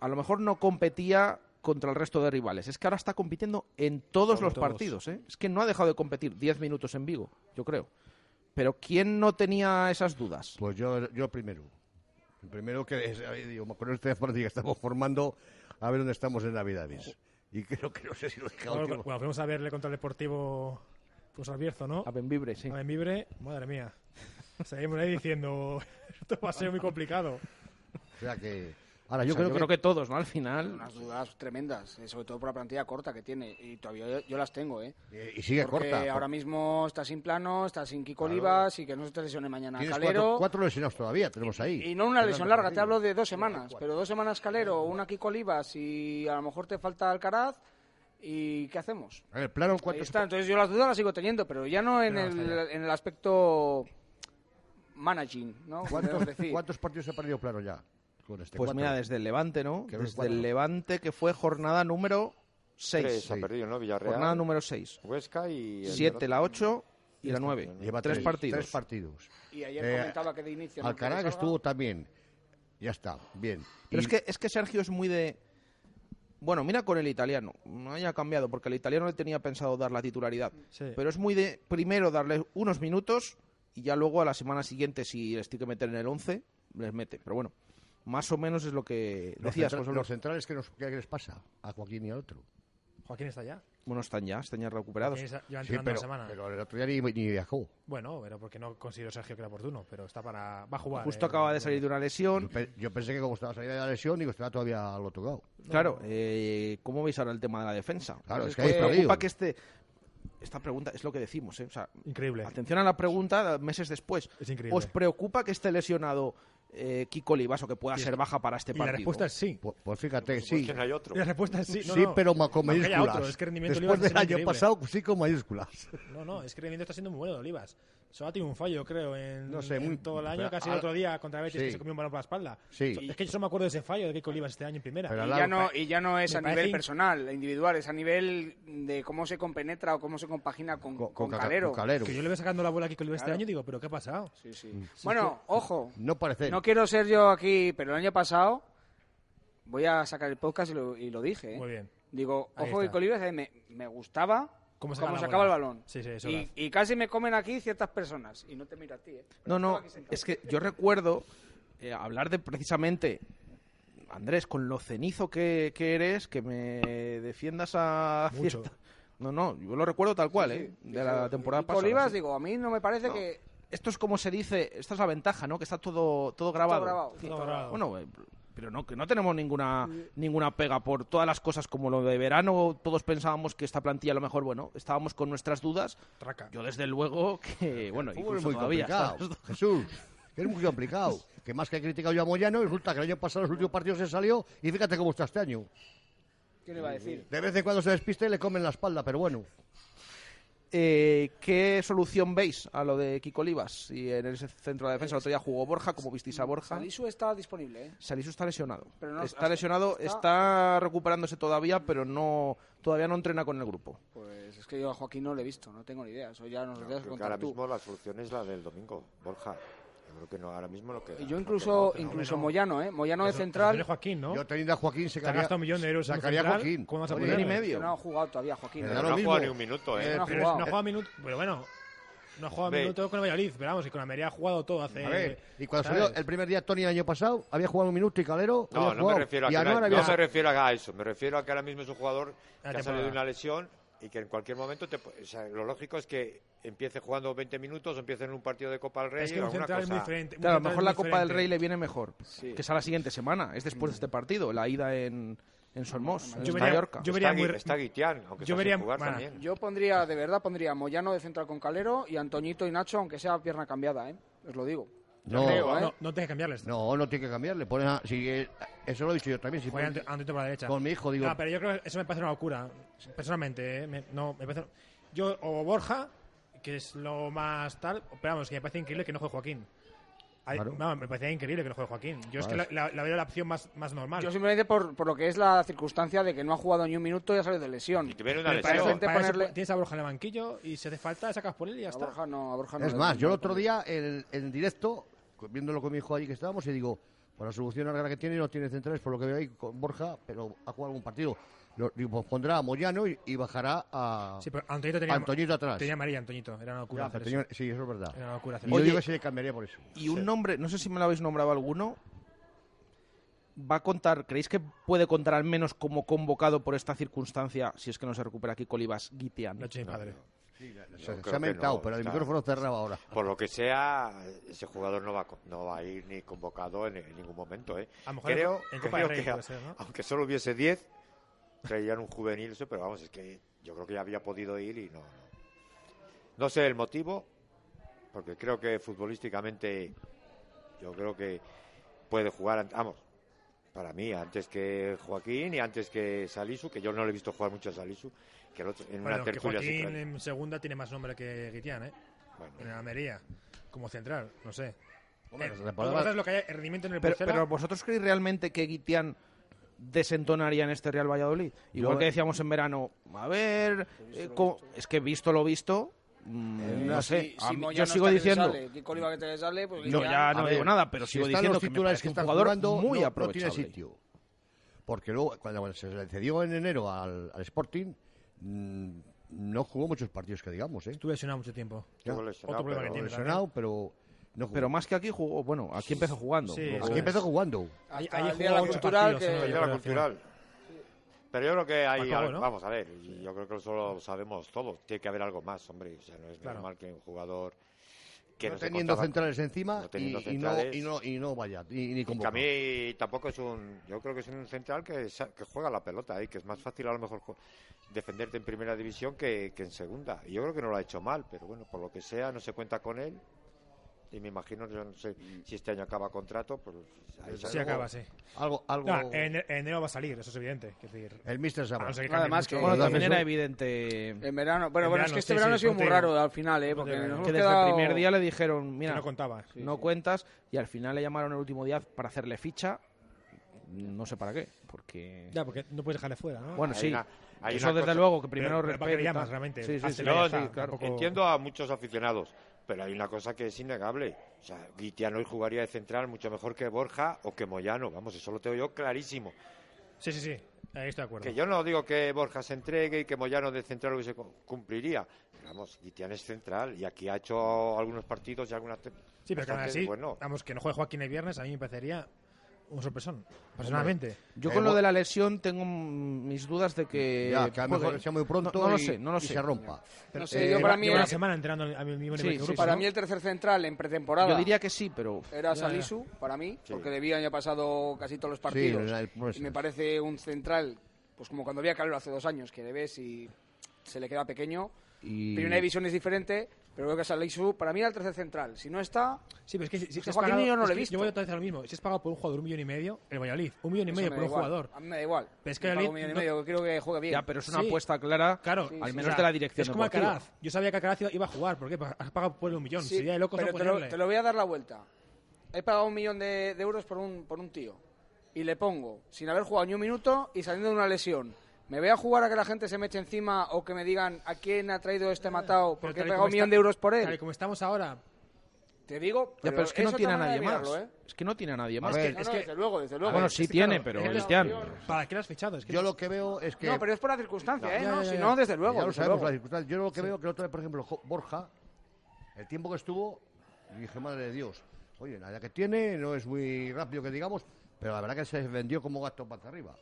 a lo mejor no competía contra el resto de rivales? Es que ahora está compitiendo en todos Como los todos. partidos. ¿eh? Es que no ha dejado de competir 10 minutos en Vigo, yo creo. Pero ¿quién no tenía esas dudas? Pues yo, yo primero. El primero que es, digo, con este partido que estamos formando, a ver dónde estamos en Navidades. Y creo que no sé si lo he dejado. Bueno, bueno, fuimos a verle contra el Deportivo pues al Bierzo, ¿no? A Benvibre, sí. A Benvibre, madre mía. Seguimos ahí diciendo, esto va a ser muy complicado. O sea que. Ahora, O yo, sea, creo, que, todos, ¿no? Al final. Unas dudas tremendas, eh, sobre todo por la plantilla corta que tiene. Y todavía yo, yo las tengo, ¿eh? Y sigue Porque corta. ahora mismo está sin plano, está sin Kiko Claro. Olivas y que no se te lesione mañana Calero. cuatro, cuatro lesionados todavía, tenemos ahí. Y no una lesión larga, te hablo de dos semanas. Pero dos semanas Calero, una Kiko Olivas y a lo mejor te falta Alcaraz. ¿Y qué hacemos? A ver, plano, Ahí ¿cuántos, está, entonces yo las dudas las sigo teniendo, pero ya no en, el, en el aspecto managing, ¿no? cuántos, decir. cuántos partidos ha perdido plano ya? Con este Pues cuatro. mira, desde el Levante, ¿no? Desde cuatro. el Levante, que fue jornada número 6. Tres ha perdido, ¿no? Villarreal, Jornada número 6. Huesca y... el 7, la otro. 8 y la 9. Lleva tres, partidos. Tres partidos. Y ayer Eh, comentaba que de inicio... no Alcaraz estuvo también. Ya está, bien. Pero Y- es que, es que Sergio es muy de... Bueno, mira con el italiano. No haya cambiado, porque el italiano le tenía pensado dar la titularidad. Sí. Pero es muy de, primero, darle unos minutos y ya luego a la semana siguiente, si les tiene que meter en el 11, les mete. Pero bueno, más o menos es lo que los, decías, los centrales, ¿qué, nos, qué les pasa? A Joaquín y al otro. Joaquín está ya. Bueno, están ya, están ya recuperados. Está- Sí, pero, semana. pero el otro día ni, ni viajó. Bueno, pero porque no considero Sergio que era oportuno, pero está para... Va a jugar. Justo eh, acaba de salir de una Yo, lesión. pe- yo pensé que como estaba saliendo de la lesión, digo, estaba todavía lo tocado. Claro, eh, ¿cómo veis ahora el tema de la defensa? Claro, es que hay preocupa que este... Esta pregunta es lo que decimos, ¿eh? O sea, Increíble. atención a la pregunta meses después. Es increíble. ¿Os preocupa que esté lesionado eh, Kiko Olivas o que pueda ser baja para este y la partido? respuesta es sí. Pues, pues fíjate, Pues sí. hay otro. Y la respuesta es sí. No, sí, no. pero con mayúsculas. otro, es que el rendimiento de Después del año increíble. pasado, sí con mayúsculas. No, no, es que el rendimiento está siendo muy bueno de Olivas. Solo ha tenido un fallo, creo, en, No sé, en muy- todo el año, casi el otro día contra Betis, Sí. que se comió un balón por la espalda. Sí. Es que yo solo me acuerdo de ese fallo de Keiko Olivas este año en primera. Pero Y ya, no, y ya no es a nivel in- personal, individual, es a nivel de cómo se compenetra o cómo se compagina con, Con, con Calero. con Calero. Que yo le veo sacando la bola a Keiko Olivas Claro. este año y digo, ¿pero qué ha pasado? Sí, sí. Bueno, ojo, No parece. no quiero ser yo aquí, pero el año pasado voy a sacar el podcast y lo, y lo dije. ¿eh? Muy bien. Digo, Ahí ojo que está. Colibas eh, me, me gustaba ¿Cómo cómo, sacaba la sacaba el balón. Sí, sí, eso y, casi me comen aquí ciertas personas. Y no te miro a ti, ¿eh? No, Pero no, es que yo recuerdo eh, hablar de precisamente, Andrés, con lo cenizo que, que eres, que me defiendas a Mucho. cierta... No, no, yo lo recuerdo tal cual, Sí, ¿eh? sí. De la temporada con pasada. Olivas, sí. digo, a mí no me parece que... Esto es como se dice, esta es la ventaja, ¿no? Que está todo, todo grabado. Todo grabado. Todo grabado. Bueno, eh, pero no, que no tenemos ninguna, ninguna pega por todas las cosas como lo de verano. Todos pensábamos que esta plantilla a lo mejor, bueno, estábamos con nuestras dudas. Traca. Yo desde luego que, bueno, fútbol es incluso muy todavía. complicado. Jesús, que es muy complicado. Que más que he criticado yo a Moyano, resulta que el año pasado los últimos partidos se salió y fíjate cómo está este año. ¿Qué le iba a decir? De vez en cuando se despiste y le comen la espalda, pero bueno. Eh, ¿Qué solución veis a lo de Kiko Olivas? Y en ese centro de defensa el otro día jugó Borja, como visteis a Borja. Salisu está disponible, ¿eh? Salisu está lesionado. Pero no- está lesionado, está- está recuperándose todavía, pero no todavía no entrena con el grupo. Pues es que yo a Joaquín no le he visto, no tengo ni idea. Eso ya nos lo tienes que Creo que ahora tú. mismo la solución es la del domingo, Borja. Yo creo que no, ahora mismo lo que. Y yo incluso, no, incluso no. Moyano, ¿eh? Moyano de Eso- central, Joaquín, ¿no? Yo teniendo a Joaquín Se gastado un millón de euros sacaría a central, Joaquín. ¿Cómo vas a Oye, ponerle? y medio. no ha jugado todavía Joaquín. ¿eh? no ha jugado ni un minuto, ¿eh? No ha jugado. no ha jugado minuto. Pero bueno, no ha jugado Ve. minuto con el Valladolid. Pero vamos, y con la Almería ha jugado todo hace. A ver, y cuando ¿sabes? salió el primer día Tony el año pasado, había jugado un minuto y Calero No, no me refiero a que no, había- no me refiero a eso. Me refiero a que ahora mismo es un jugador La que ha salido de una lesión y que en cualquier momento te, o sea, lo lógico es que empiece jugando 20 minutos, empiece en un partido de Copa del Rey Es que o un central es muy cosa. diferente. un Claro, a lo mejor es la Copa del diferente. Rey le viene mejor, Sí. que es a la siguiente semana, es después de este partido, la ida en, en Solmos, en Yo vería- Mallorca. yo vería está, muy- está Guitián, aunque yo está vería- sin jugar bueno, también. Yo pondría, de verdad, pondría Moyano de central con Calero y Antoñito y Nacho, aunque sea pierna cambiada, ¿eh? Os lo digo. No, creo, ¿eh? No, no tienes que cambiarles. no, no tiene que cambiarle. Pones a- si, eh, eso lo he dicho yo también. Si pones- ante- por la derecha. con mi hijo, digo, No, pero yo creo que eso me parece una locura. Personalmente, ¿eh? Me- no, me parece... Yo, o Borja, que es lo más tal, pero vamos, que me parece increíble que no juegue Joaquín. Ay, Claro. vamos, me parece increíble que no juegue Joaquín. Yo es que la, la- la veo la opción más, más normal. Yo simplemente por, por lo que es la circunstancia de que no ha jugado ni un minuto y ha salido de lesión. Y viene una para lesión. eso, para eso ponerle- tienes a Borja en el banquillo y si hace falta, sacas por él y ya A está. Borja no, a Borja no Es más, yo el no otro día, en, en directo, viéndolo con mi hijo allí que estábamos, y digo, por la solución ahora que tiene, no tiene centrales, por lo que veo ahí con Borja, pero ha jugado algún partido. Lo, pues pondrá a Moyano y, y bajará a Sí, pero Antoñito tenía, Antoñito atrás. tenía amarilla, Antoñito. Era una locura Ya, hacer tenía- eso. sí, eso es verdad. Era una locura hacer Y yo eso. digo que se le cambiaría por eso. Y un nombre, no sé si me lo habéis nombrado alguno, va a contar, ¿creéis que puede contar al menos como convocado por esta circunstancia, si es que no se recupera aquí Colibas, hecho mi padre. Se, ha mentado, no, pero el está- micrófono cerrado ahora. Por lo que sea, ese jugador no va, a co- no va a ir ni convocado en, en ningún momento. ¿eh? A lo mejor Creo, en Copa creo Rey que, puede ser, ¿no? aunque solo hubiese 10, traían un juvenil, eso, pero vamos, es que yo creo que ya había podido ir y no, no. No sé el motivo, porque creo que futbolísticamente yo creo que puede jugar, vamos, para mí, antes que Joaquín y antes que Salisu, que yo no le he visto jugar mucho a Salisu, que el otro, en Bueno, una que tertulia sí Joaquín en segunda tiene más nombre que Guitián, ¿eh? Bueno, En Almería. Como central, no sé. Hombre, Eh, lo que hay rendimiento en el Pero, pero ¿vosotros creéis realmente que Guitián desentonaría en este Real Valladolid? Igual Yo- que decíamos en verano, a ver, eh, es que visto lo visto, no sé, Si- si mí- yo sigo que te diciendo, sale, que te sale, pues yo ya no ver, digo nada, pero si sigo diciendo los que me parece que un jugador jugando, muy no- no, tiene sitio. Porque luego, cuando se le cedió en enero al, al Sporting, mm, no jugó muchos partidos que digamos, ¿eh? Estuve lesionado mucho tiempo. Otro lesionado, problema que pero- tiene. lesionado, pero no jugó. Pero más que aquí jugó, bueno, aquí empezó jugando. Sí, Aquí empezó jugando. Ahí- jugó la cultural partidos, que... cultural. Pero yo creo que hay, Acabó, al- ¿no? vamos a ver, yo creo que eso lo sabemos todos, tiene que haber algo más, hombre, o sea, no es Claro. normal que un jugador que no teniendo contaba- centrales encima no teniendo y, y no, y, no, y no vaya, y, ni convoca. a mí tampoco es un, yo creo que es un central que, sa- que juega la pelota y que es más fácil a lo mejor defenderte en primera división que, que en segunda. Y yo creo que no lo ha hecho mal, pero bueno, por lo que sea, no se cuenta con él y me imagino, yo no sé si este año acaba contrato, pues ahí Sí, acaba, sí. Algo, algo... No, en en enero va a salir, eso es evidente. Es decir, El Mister no que Además que-. Bueno, también era evidente En verano, bueno, En bueno, es que este sí, verano sí, ha sido muy raro al final, ¿eh? Porque que desde quedado... el primer día le dijeron, que mira, no contaba. no cuentas, y al final le llamaron el último día para hacerle ficha, no sé para qué, porque... Ya, porque no puedes dejarle fuera, ¿no? Bueno, Hay sí, una- hay eso desde cosa- luego, que primero Pero- pero ¿para le llamas tal. realmente? Sí, No, sí, claro. Entiendo a muchos aficionados, pero hay una cosa que es innegable. O sea, Guitiano hoy jugaría de central mucho mejor que Borja o que Moyano. Vamos, eso lo tengo yo clarísimo. Sí, sí, sí. Ahí estoy de acuerdo. Que yo no digo que Borja se entregue y que Moyano de central hubiese cu- cumpliría. Pero vamos, Guitián es central y aquí ha hecho algunos partidos y algunas. Sí, pero que aún así, bueno. vamos, que no juegue Joaquín el viernes, a mí me parecería un sorpresón, personalmente. Yo Eh, con lo bo- de la lesión tengo mm, mis dudas de que... Ya, que a lo mejor sea muy pronto No, no lo sé, no lo y sé. se rompa. No sé, Eh, yo para mí, una semana entrenando al mismo Sí, para ¿no? mí el tercer central en pretemporada Yo diría que sí, pero... era Ya, Salisu, para mí, Sí. porque debía año pasado casi todos los partidos. era el- no es- y me parece un central, pues como cuando había Calero hace dos años, que le ves y se le queda pequeño. y- Primera división es diferente, pero creo que Salisu, para mí era el tercer central. Si no está, Sí, pero es que si, si Joaquín pagado- yo no es lo he visto. Yo voy otra vez a lo mismo. Si has pagado por un jugador un millón y medio, el Valladolid, un millón y eso medio me por un igual. jugador. A mí me da igual. Pero es que el un millón y no- medio, que juegue bien. Ya, pero es una Sí. apuesta clara, Claro, al sí, menos o sea, de la dirección Es como deportiva. Alcaraz. Yo sabía que Alcaraz iba a jugar. ¿Por qué? Porque has pagado por un millón. Sí, Sería de locos no pero te lo, ponerle. te lo voy a dar la vuelta. He pagado un millón de, de euros por un, por un tío. Y le pongo, sin haber jugado ni un minuto y saliendo de una lesión. ¿Me voy a jugar a que la gente se me eche encima o que me digan a quién ha traído este matado porque he pagado un millón de euros por Tal y él? como estamos ahora, Te digo, Ya, pero es que no tiene a nadie más. ¿eh? Es que no tiene a nadie más. ver, No, es no, que- desde luego, desde luego. bueno, es sí que, tiene, claro, pero Cristian. ¿para qué lo has fichado? Es que Yo lo que veo es que... No, pero es por la circunstancia, ¿eh? Ya, no, ya, si ya. no, desde luego. ya lo desde sabemos, luego. las circunstancias. Yo lo que veo que el otro día, por ejemplo, Borja, el tiempo que estuvo, dije, madre de Dios, oye, la edad que tiene no es muy rápido que digamos, pero la verdad que se vendió como gato para arriba.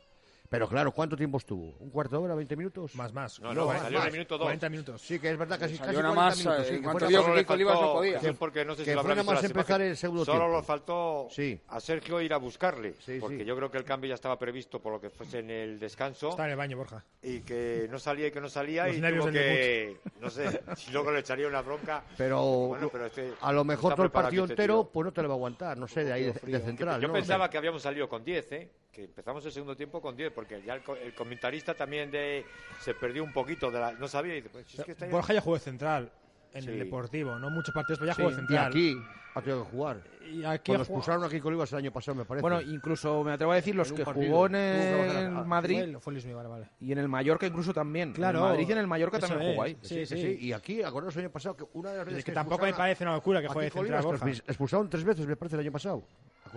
Pero claro, ¿cuánto tiempo estuvo? ¿Un cuarto de hora, 20 minutos? Más, más. No, no, más, salió más. minuto dos. 40 minutos. Sí, que es verdad, casi, casi nada 40 más, minutos. eh, sí, que que le Kiko Olivas no podía. es porque no sé que si lo nada visto más empezar el segundo Solo tiempo. le faltó Sí. a Sergio ir a buscarle. Sí, porque sí. yo creo que el cambio ya estaba previsto por lo que fuese en el descanso. Está en el baño, Borja. y que no salía y que no salía Los y nervios tuvo que no sé si luego le echaría una bronca Pero, Bueno, pero este a lo mejor todo el partido que entero, pues no te lo va a aguantar, no sé, de ahí de, central. yo ¿no? pensaba que habíamos salido con 10 ¿eh? Que empezamos el segundo tiempo con 10 porque ya el, co- el comentarista también de se perdió un poquito de la no sabía y dice, pues, si es que está Borja ya jugó de central en Sí. el Deportivo. No muchos partidos, pero ya Sí, jugó de Y central. aquí ha tenido que jugar. Y aquí Cuando expulsaron aquí Colibas el año pasado, me parece. Bueno, incluso me atrevo a decir los En que partido. jugó en el Madrid Fue, fue Luis Miguel, vale, vale. y en el Mallorca incluso también. Claro, En el Madrid y en el Mallorca eso también jugó ahí. Sí, sí, sí. sí. Y aquí, acordaos el año pasado que una de las veces Es que que tampoco me parece una locura que juegue de central, Borja. expulsaron tres veces, me parece, el año pasado.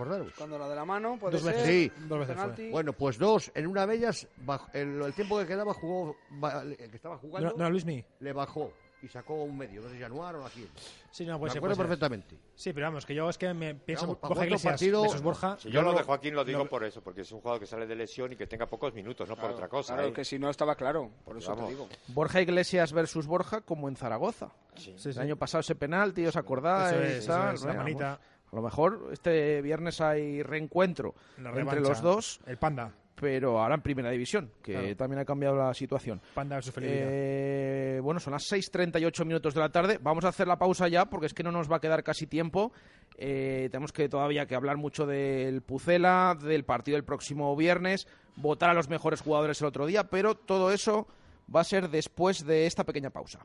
Acordaros. Cuando la de la mano, puede Dos veces. ser. Sí. Dos veces fue. Bueno, pues dos. En una de ellas, bajo- el, el tiempo que quedaba, jugó, el que estaba jugando, No, no era Luismi. le bajó y sacó un medio. No sé si Januar o aquí. Sí, no, Me puede ser, acuerdo puede perfectamente. Sí, pero vamos, que yo es que me pienso Vamos, Borja Iglesias partido- versus Borja. Si yo, Yo lo de Joaquín lo digo lo- por eso, porque es un jugador que sale de lesión y que tenga pocos minutos, no por Claro, otra cosa. Claro, ¿eh? que si no estaba claro, por eso Vamos. te digo. Borja Iglesias versus Borja como en Zaragoza. Sí. Sí, El sí. año pasado ese penalti, ¿os acordáis? Es, Tal, es, la bueno, manita. vamos. A lo mejor este viernes hay reencuentro entre los dos, El Panda. pero ahora en primera división, que Claro. también ha cambiado la situación. Panda Felipilla. Eh, bueno, son las 6.38 minutos de la tarde. Vamos a hacer la pausa ya porque es que no nos va a quedar casi tiempo. Eh, tenemos que todavía que hablar mucho del Pucela, del partido del próximo viernes, votar a los mejores jugadores el otro día, pero todo eso va a ser después de esta pequeña pausa.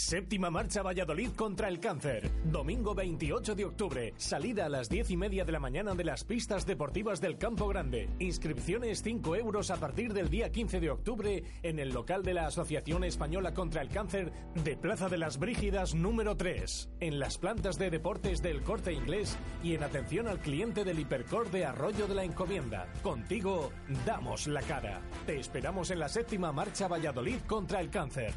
Séptima marcha Valladolid contra el cáncer. Domingo 28 de octubre. Salida a las 10 y media de la mañana de las pistas deportivas del Campo Grande. Inscripciones 5 euros a partir del día 15 de octubre en el local de la Asociación Española contra el Cáncer de Plaza de las Brígidas número 3. En las plantas de deportes del Corte Inglés y en atención al cliente del Hipercor de Arroyo de la Encomienda. Contigo damos la cara. Te esperamos en la séptima marcha Valladolid contra el cáncer.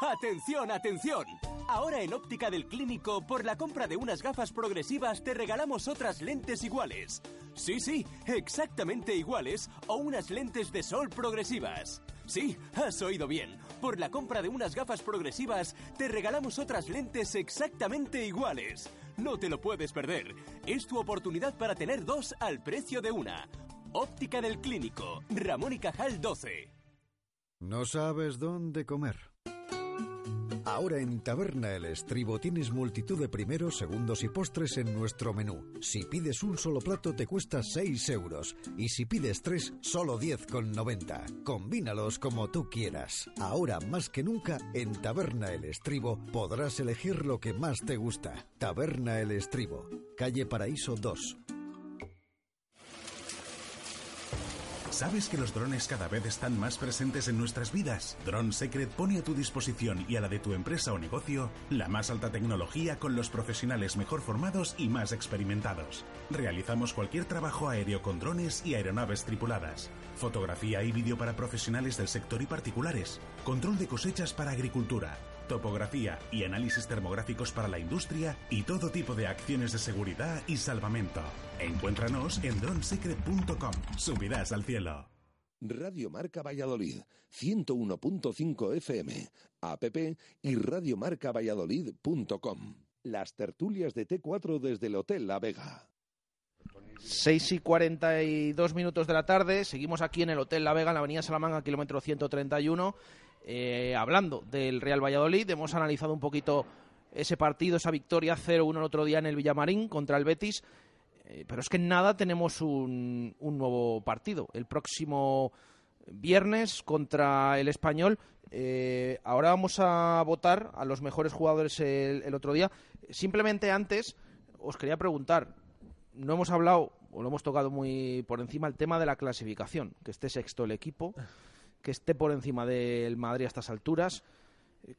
¡Atención, atención! Ahora en Óptica del Clínico, por la compra de unas gafas progresivas, te regalamos otras lentes iguales. Sí, sí, exactamente iguales o unas lentes de sol progresivas. Sí, has oído bien. Por la compra de unas gafas progresivas, te regalamos otras lentes exactamente iguales. No te lo puedes perder. Es tu oportunidad para tener dos al precio de una. Óptica del Clínico, Ramón y Cajal 12. ¿No sabes dónde comer? Ahora en Taberna El Estribo tienes multitud de primeros, segundos y postres en nuestro menú. Si pides un solo plato te cuesta 6 euros y si pides tres, solo 10,90. Combínalos como tú quieras. Ahora más que nunca en Taberna El Estribo podrás elegir lo que más te gusta. Taberna El Estribo, calle Paraíso 2. ¿Sabes que los drones cada vez están más presentes en nuestras vidas? Drone Secret pone a tu disposición y a la de tu empresa o negocio la más alta tecnología con los profesionales mejor formados y más experimentados. Realizamos cualquier trabajo aéreo con drones y aeronaves tripuladas. Fotografía y vídeo para profesionales del sector y particulares. Control de cosechas para agricultura. Topografía y análisis termográficos para la industria y todo tipo de acciones de seguridad y salvamento. Encuéntranos en dronesecret.com. Subirás al cielo. Radio Marca Valladolid, 101.5 FM, app y radiomarcavalladolid.com. Las tertulias de T4 desde el Hotel La Vega. 6 y 42 minutos de la tarde, seguimos aquí en el Hotel La Vega, en la Avenida Salamanca, kilómetro 131, eh, hablando del Real Valladolid. Hemos analizado un poquito ese partido, esa victoria 0-1 el otro día en el Villamarín contra el Betis. Eh, pero es que en nada tenemos un, un nuevo partido. El próximo viernes contra el Español. Eh, ahora vamos a votar a los mejores jugadores el, el otro día. Simplemente antes os quería preguntar, no hemos hablado o lo hemos tocado muy por encima el tema de la clasificación, que esté sexto el equipo, que esté por encima del Madrid a estas alturas,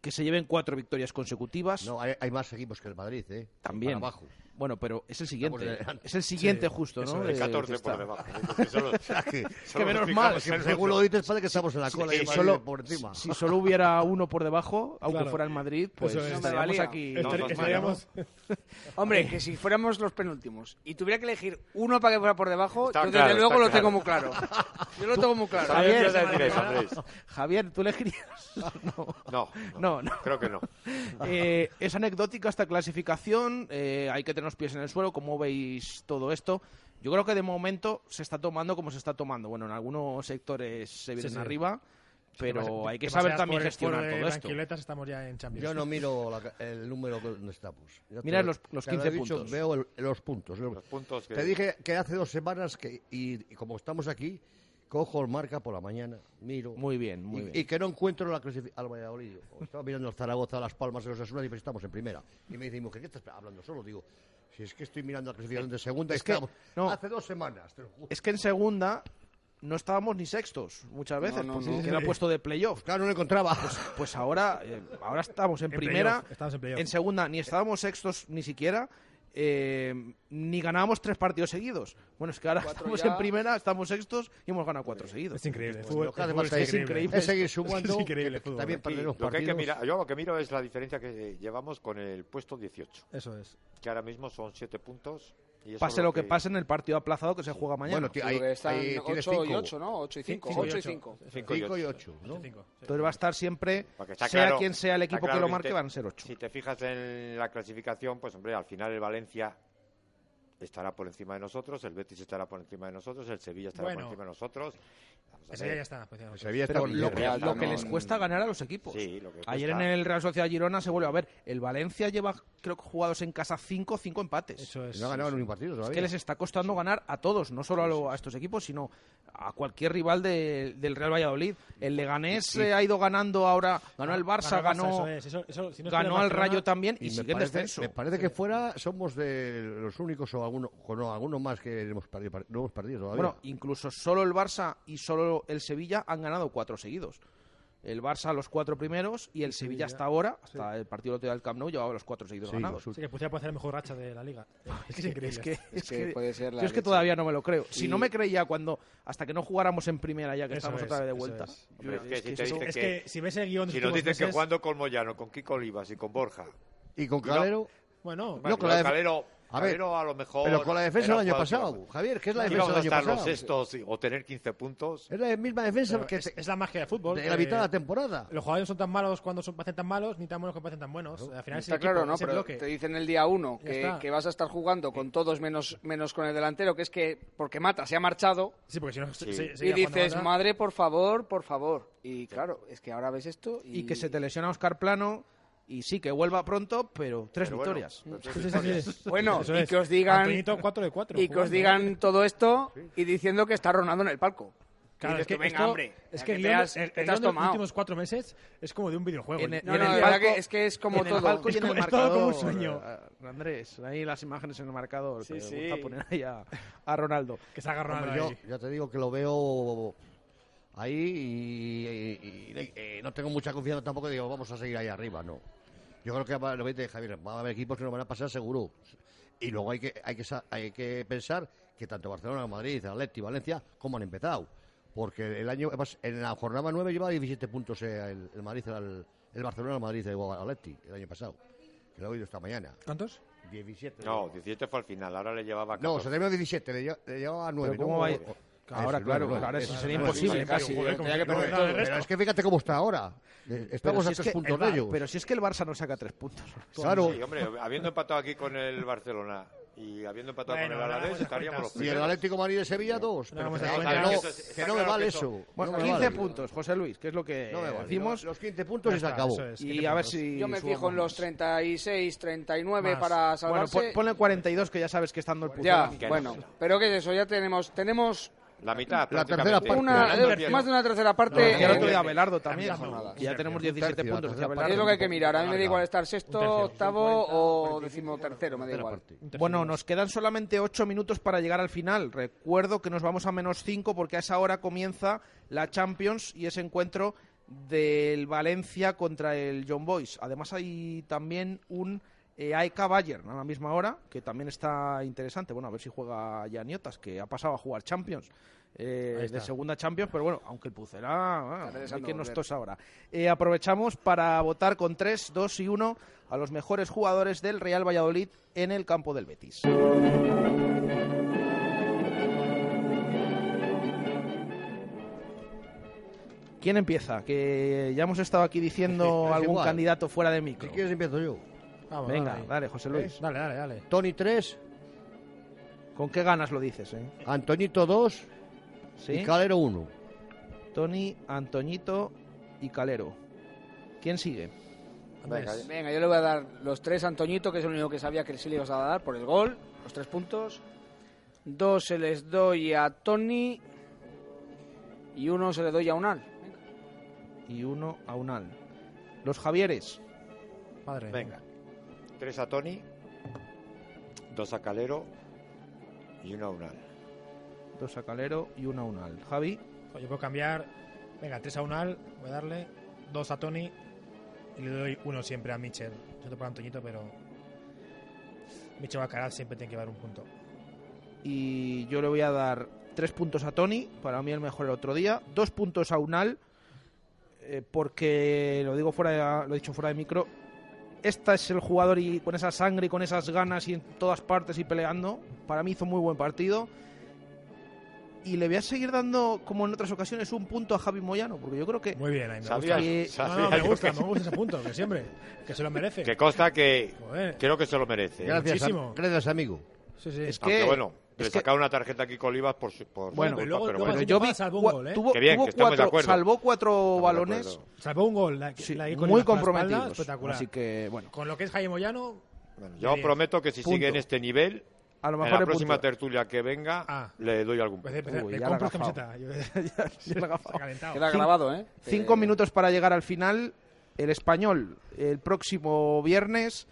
que se lleven cuatro victorias consecutivas. No, hay, hay más equipos que el Madrid, ¿eh? También. Para abajo. Bueno, pero es el siguiente. Es el siguiente Sí, justo, ¿no? De- 14 que por debajo. Que solo- que menos nos mal. en Según lo dices, parece que estamos en la cola y Si el Madrid solo, por encima. si solo hubiera uno por debajo, aunque Claro. fuera el Madrid, pues Eso es. estaríamos No me valía. aquí. Estar- No, no, estaríamos- Hombre, que si fuéramos los penúltimos y tuviera que elegir uno para que fuera por debajo, Está yo claro, desde luego está lo tengo claro. muy claro. Yo lo tengo muy claro. Javier, Javier, ¿tú elegirías? No. No, No, no. creo que no. Eh, es anecdótica esta clasificación, eh, hay que tener los pies en el suelo, ¿cómo veis todo esto? Yo creo que de momento se está tomando como se está tomando. Bueno, en algunos sectores se vienen sí. arriba, pero Demasi- hay que saber también por- gestionar por, todo esto. estamos ya en Champions. Yo no miro la- el número que- donde estamos. Mira lo- los- los te lo he 15 dicho, puntos. Veo el- los puntos. Los puntos que... Te dije que hace dos semanas que, y, y como estamos aquí, cojo el marca por la mañana, miro. Muy bien, muy y, bien. y que no encuentro la clasificación al Valladolid. Estaba mirando el Zaragoza, Las Palmas, los Osasuna y pues estamos en primera. Y me dice, ¿qué estás hablando solo? Digo, si es que estoy mirando la clasificación de segunda, Es que- no. hace dos semanas. te lo juro. Es que en segunda no estábamos ni sextos muchas veces, no, porque no. era puesto de playoff. Claro, no lo encontraba. Pues, pues ahora, eh, ahora estamos en, En primera, estamos en playoff. en segunda ni estábamos sextos ni siquiera, eh, ni ganábamos tres partidos seguidos. Bueno, es que ahora Cuatro estamos ya. en primera, estamos sextos y hemos ganado cuatro seguidos. Es increíble. Pues fútbol, lo que es es increíble. Es seguir sumando. Es increíble fútbol. También lo que hay que mirar, yo lo que miro es la diferencia que llevamos con el puesto 18, Eso es. que ahora mismo son 7 puntos. Y Pase lo que pase en el partido aplazado que se juega mañana. Bueno, tío, que ahí tienes 8 y cinco. 8, ¿no? 8 y 5. Cinco y 8 y ocho. 5. Cinco y 5 y ocho. 8, ¿no? Cinco. Entonces va a estar siempre, sea claro- quien sea el equipo claro que lo que marque, te- van a ser ocho. Si te fijas en la clasificación, pues hombre, al final el Valencia estará por encima de nosotros, el Betis estará por encima de nosotros, el Sevilla estará Bueno. por encima de nosotros. Vamos a Ese ver. ya, está. pues sé. Sevilla está Pero lo, que, lo que les cuesta ganar a los equipos. Sí, lo que Ayer en el Real Sociedad Girona se vuelve a ver. El Valencia lleva creo que jugados en casa, cinco, cinco empates. Eso es. No ha ganado ni un partido Es todavía. que les está costando ganar a todos, no solo a, lo- a estos equipos, sino a cualquier rival de- del Real Valladolid. El Leganés Y- eh, ha ido ganando ahora, ganó el Barça, Ganó ganó, eso es, eso- eso- si no estuviera ganó al Barcelona- Rayo también y, me sigue en descenso. me parece que fuera somos de los únicos o algunos, o no, algunos más que hemos perdido, no hemos perdido todavía. Bueno, incluso solo el Barça y solo el Sevilla han ganado cuatro seguidos. El Barça los cuatro primeros y el Sevilla hasta ahora, hasta el partido del Camp Nou, llevaba los cuatro seguidos Sí, ganados. Sí, que puede ser la mejor racha de la liga. Es que es increíble. Es que, es que que- puede ser la yo es que todavía no me lo creo. Si Y- no me creía cuando hasta que no jugáramos en primera ya que Eso estamos es, otra vez de vuelta. es. Yo- Hombre, es que si eso- es que si ves el guion de Si nos dicen que jugando con Moyano, con Kiko Olivas y con Borja. Y con no- Calero. Bueno, la def- Calero, A ver, a lo mejor. pero con la defensa del año que pasado, Javier, ¿qué es la que defensa del a año estar los pasado? sextos y- o tener 15 puntos. Es la misma defensa Pero que es, te- es la magia del fútbol. de la mitad de la eh, temporada. Los jugadores no son tan malos cuando son, parecen tan malos, ni tan buenos cuando parecen tan buenos. Al final es el Está claro, equipo, ¿no? es el Pero te dicen el día uno que, que vas a estar jugando con todos menos, menos con el delantero, que es que porque Mata se ha marchado. Sí, porque si no, se- y se- dices, madre, por favor, por favor. Y claro, es que ahora ves esto y, y que se te lesiona Oscar Plano y sí que vuelva pronto, pero tres Pero bueno, victorias. pero tres sí. Bueno, y es. que os digan Antoñito, 4 de 4. y que os digan todo esto y diciendo que está Ronaldo en el palco. Claro, es que venga, esto- hombre, es que el te guion, has- el- que el te guion has de los tomado. últimos cuatro meses es como de un videojuego. En el- No, en no, el palco- que es que es como en el todo. palco y Es en el como- es todo como un sueño. eh, Andrés, ahí las imágenes en el marcador. Sí, que sí. me gusta poner ahí a, a Ronaldo. Que se ha agarrado Hombre, yo ya te digo que lo veo ahí y, y- y- y no tengo mucha confianza tampoco. Digo, vamos a seguir ahí arriba, no. Yo creo que va- lo que dice Javier, va a haber equipos que nos van a pasar seguro. Y luego hay que, hay que, sa- hay que pensar que tanto Barcelona, Madrid, Atleti, Valencia, como han empezado. Porque el año en la jornada 9 llevaba 17 puntos eh, el, el Madrid, el, el Barcelona, Madrid, el Atleti, el año pasado. Que lo he oído esta mañana. ¿Cuántos? 17. No, 17 fue al final, ahora le llevaba No, 14. se terminó 17, le, lle- le llevaba 9. Pero ¿cómo ¿no? va Ahora, eso, claro, ahora sí sería imposible casi. joder, tenía que pero- perder pero- todo. pero es que fíjate cómo está ahora. Pero Estamos si a es tres que- puntos de ellos. Pero si es que el Barça no saca tres puntos. Claro. Sí, hombre, habiendo empatado aquí con el Barcelona y habiendo empatado Bueno, con el Alavés, estaríamos los cuentas. Y el primeros. Atlético de Madrid de Sevilla, dos. No Pero que que Eso me vale eso- eso. Bueno, no me 15 vale. puntos, José Luis, que es lo que No me vale. decimos. Los 15 puntos y se acabó. eso es. Y 15 a ver si. Yo me fijo en los más. 36, 39 Más. para Bueno, salvarse. pon- ponle 42, que ya sabes que estando el puto. ya, bueno. Pero ¿qué es eso? Ya tenemos tenemos La mitad, La tercera parte. una, eh, más de una tercera parte. Decía el eh, otro día Abelardo también. no. que ya tenemos Un 17 tercio, puntos. es lo que hay que mirar. A mí me da igual estar sexto, tercio. octavo o decimotercero, me da igual. Bueno, nos quedan solamente 8 minutos para llegar al final. Recuerdo que nos vamos a menos 5 porque a esa hora comienza la Champions y ese encuentro del Valencia contra el John Boys. Además hay también un eh, AEK Bayern a la misma hora, que también está interesante. Bueno, a ver si juega Janiotas, que ha pasado a jugar Champions. eh, de segunda Champions, pero bueno, aunque el Pucela, ah, que nos tosa ahora. Eh, aprovechamos para votar con 3, 2 y 1 a los mejores jugadores del Real Valladolid en el campo del Betis. ¿Quién empieza? Que ya hemos estado aquí diciendo Es algún igual. candidato fuera de micro. Si quieres empiezo yo. Vamos, Venga, dale. dale, José Luis. Dale, dale, dale. Tony 3, ¿Con qué ganas lo dices, eh? Antoñito 2 ¿Sí? y Calero 1. Tony, Antoñito y Calero. ¿Quién sigue? Venga, Venga, yo le voy a dar los tres a Antoñito, que es el único que sabía que sí le ibas a dar por el gol, los tres puntos. Dos se les doy a Tony y uno se le doy a Unal. Y uno a Unal. Los Javieres. Madre. Venga. Tres a Tony, dos a Calero y uno a Unal. Dos a Calero y uno a Unal. Javi. Pues yo puedo cambiar. Venga, 3 a Unal, voy a darle. 2 a Tony. Y le doy uno siempre a Mitchell. Siento por Antoñito, pero. Mitchell Bacarat siempre tiene que dar un punto. Y yo le voy a dar tres puntos a Tony, para mí el mejor el otro día. Dos puntos a Unal, eh, porque lo digo fuera de- lo he dicho fuera de micro. Este es el jugador y con esa sangre y con esas ganas y en todas partes y peleando. Para mí hizo muy buen partido. Y le voy a seguir dando, como en otras ocasiones, un punto a Javi Moyano, porque yo creo que. Muy bien, ahí me Sabía- gusta. que- sabía No, no, me gusta, que- me gusta ese punto, que siempre. Que se lo merece. Que consta que Joder. creo que se lo merece. ¿eh? Gracias, Muchísimo. a- gracias, amigo. Sí, sí. Es Aunque que- bueno, le que- sacaron una tarjeta aquí con Olivas por, su- por su Bueno, luego- pero luego yo vi salvó un cua- gol, ¿eh? tuvo, Qué bien, tuvo que estamos de cuatro, acuerdo. salvó cuatro Estamos de balones. Salvó un gol. La, sí, la- muy la- la espectacular. Así que, bueno. Con lo que es Jaime Moyano, Bueno, yo prometo que si Punto. sigue en este nivel, A lo en mejor la el próxima punto. tertulia que venga, Ah. le doy algún Pues, punto. eh, Uy, le ya la ha compro gafado. camiseta. Yo- Ya la ha. Queda grabado, ¿eh? Cinco Eh, minutos para llegar al final. El español el próximo viernes.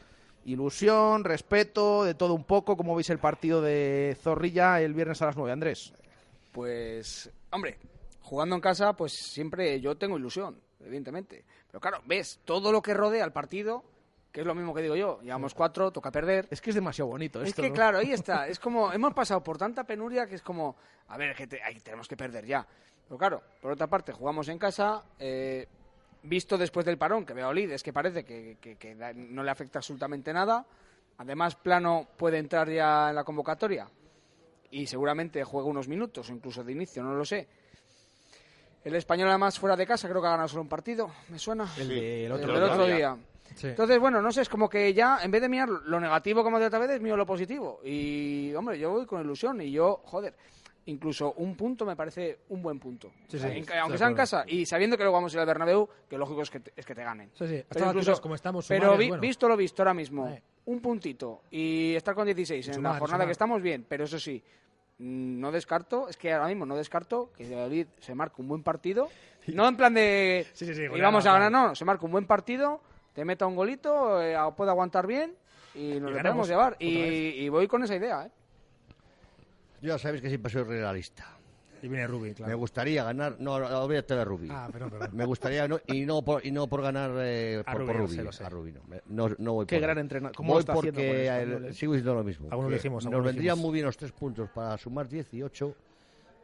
Ilusión, respeto, de todo un poco. ¿Cómo veis el partido de Zorrilla el viernes a las 9, Andrés? Pues, hombre, jugando en casa, pues siempre yo tengo ilusión, evidentemente. Pero claro, ves todo lo que rodea al partido, que es lo mismo que digo yo. Llevamos cuatro, toca perder. Es que es demasiado bonito Es esto, que, ¿no? claro, ahí está. Es como, hemos pasado por tanta penuria que es como, a ver, que te- ahí tenemos que perder ya. Pero claro, por otra parte, jugamos en casa. eh, visto después del parón, que Valladolid es que parece que, que- que no le afecta absolutamente nada. Además, Plano puede entrar ya en la convocatoria y seguramente juega unos minutos, o incluso de inicio, no lo sé. El español, además, fuera de casa, creo que ha ganado solo un partido, me suena. El del otro El del día. otro día. Sí. Entonces, bueno, no sé, es como que ya, en vez de mirar lo negativo como de otra vez, es mío lo positivo. Y, hombre, yo voy con ilusión y yo, joder, incluso un punto me parece un buen punto. Sí, sí, En- estoy aunque sea en casa y sabiendo que luego vamos a ir al Bernabéu, que lógico es que te, es que te ganen. Sí, Pero incluso- como estamos pero bueno. visto lo visto ahora mismo, Eh. un puntito y estar con 16 en la jornada que estamos bien, pero eso sí, mm, no descarto, es que ahora mismo no descarto que Valladolid se marque un buen partido, no en plan de y vamos a ganar, no, se marca un buen partido, te meta un golito, eh, puede aguantar bien y nos lo podemos llevar. Y, y voy con esa idea, ¿eh? Yo ya sabéis que siempre soy realista. Y viene Rubi, claro. Me gustaría ganar. No, olvídate de Rubí. Ah, perdón, perdón. Me gustaría, no, y, no por, y no por ganar eh, A por, Rubí, por lo Rubí. sé, lo. A Rubí, no. No, no voy Qué por gran entrenador. ¿Cómo Voy está haciendo porque con el eh? sigo diciendo lo mismo. Algunos que dijimos, Nos vendrían muy bien los tres puntos para sumar 18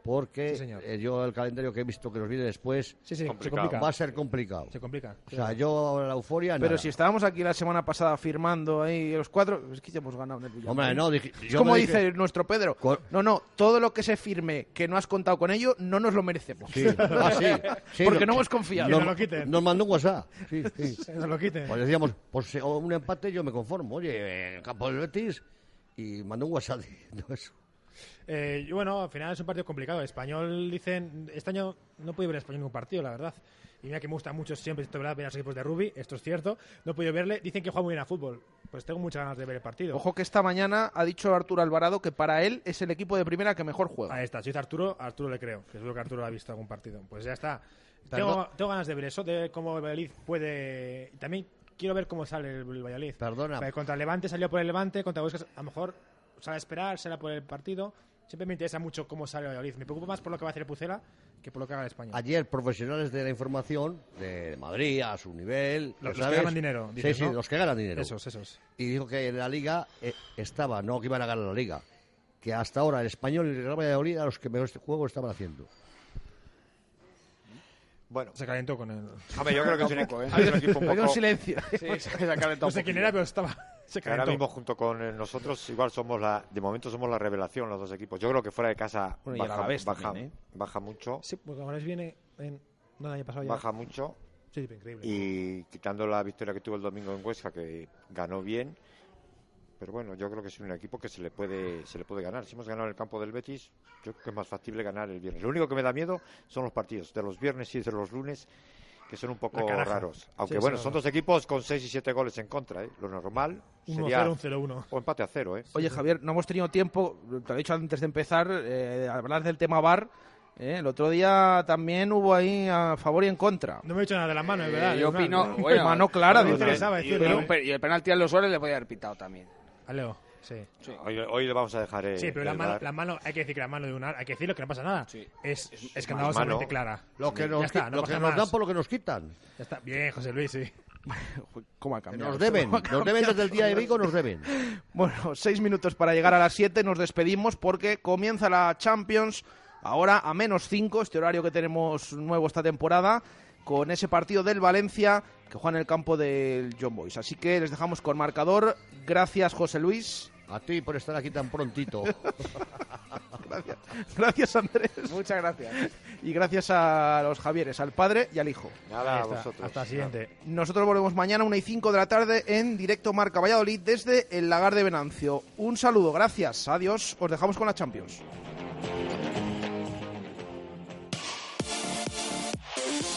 porque Sí, señor. eh, yo el calendario que he visto que nos viene después Sí, sí, se Complicado. complica. va a ser complicado. Se complica. O sea, yo la euforia Pero nada. si estábamos aquí la semana pasada firmando ahí los cuatro, es que ya hemos ganado en el Villarreal. Hombre, no, dije- Es yo como dije- dice nuestro Pedro. Con- No, no, todo lo que se firme que no has contado con ello, no nos lo merecemos. Sí, ah, sí, sí, Porque no- no hemos confiado. Que Nos, lo quiten. nos mandó un WhatsApp. Sí, nos lo quiten. Pues decíamos, pues un empate yo me conformo. Oye, en el campo del Betis y mandó un WhatsApp diciendo eso. Eh, y bueno, al final es un partido complicado. Español, dicen, este año no podido ver a Español en ningún partido, la verdad. Y mira que me gusta mucho siempre, verdad, ver a los equipos de rugby, esto es cierto. No he podido verle, dicen que juega muy bien a fútbol. Pues tengo muchas ganas de ver el partido. Ojo que esta mañana ha dicho Arturo Alvarado que para él es el equipo de primera que mejor juega. Ahí está, si dice Arturo, a Arturo le creo, que seguro que Arturo ha visto algún partido. Pues ya está. Tengo, tengo ganas de ver eso, de cómo el Valladolid puede... También quiero ver cómo sale el, el Valladolid. Perdona. Contra el Levante salió por el Levante, contra Huesca a lo mejor sale a esperar, será por el partido. Siempre me interesa mucho cómo sale Valladolid. Me preocupa más por lo que va a hacer el Pucela que por lo que haga el Español. Ayer, profesionales de la información de Madrid, a su nivel. Los- que ganan dinero, dices, sí, sí, ¿no? los que ganan dinero. Esos, esos. Y dijo que en la liga eh, estaba, no que iban a ganar la liga, que hasta ahora el español y el Real Valladolid eran los que mejor este juego estaban haciendo. Bueno, Se calentó con el... hombre, yo creo que es un, Tampoco, ¿eh? un equipo un poco... silencio. Sí, se ha calentado No sé quién era, pero estaba... Se que ahora calentó. mismo junto con eh, nosotros igual somos la de momento somos la revelación los dos equipos yo creo que fuera de casa Bueno, baja, Alavés baja, también, ¿eh? baja mucho Sí, porque ahora viene en... No, el año pasado ya. baja mucho Sí, increíble. y quitando la victoria que tuvo el domingo en Huesca que ganó bien pero bueno yo creo que es un equipo que se le puede se le puede ganar si hemos ganado en el campo del Betis yo creo que es más factible ganar el viernes lo único que me da miedo son los partidos de los viernes y de los lunes que son un poco raros aunque Sí, bueno sí, son no. dos equipos con 6 y 7 goles en contra ¿eh? lo normal sería 1-0, un 0-1. o empate a cero ¿eh? Oye, Javier, no hemos tenido tiempo, te lo he dicho antes de empezar, eh, de hablar del tema VAR. ¿eh? El otro día también hubo ahí a favor y en contra. No me he dicho nada de las manos, es Eh, verdad. yo es opino, bueno, mano clara, me dice. interesaba decirlo. y el penalti a los Suárez le podía haber pitado también. A Leo, sí. Hoy, hoy le vamos a dejar eh, Sí, pero la mano, la mano, hay que decir que la mano de un ar- hay que decirlo que no pasa nada. Sí. Es, Es- es escandalosamente clara. Lo que nos, está, no lo que nos dan por lo que nos quitan. Ya está. Bien, José Luis, sí. ¿Cómo ha cambiado? nos deben, ¿Cómo ha nos deben desde el día de Vigo, nos deben. Bueno, seis minutos para llegar a las siete, nos despedimos porque comienza la Champions, ahora a menos cinco, este horario que tenemos nuevo esta temporada, con ese partido del Valencia que juega en el campo del John Boys. Así que les dejamos con marcador. Gracias, José Luis. A ti por estar aquí tan prontito. Gracias, gracias Andrés. Muchas gracias. Y gracias a los Javieres, al padre y al hijo. Nada, a vosotros. Hasta la siguiente. Nosotros volvemos mañana, una y cinco de la tarde, en directo Marca Valladolid desde el Lagar de Venancio. Un saludo, gracias, adiós. Os dejamos con la Champions.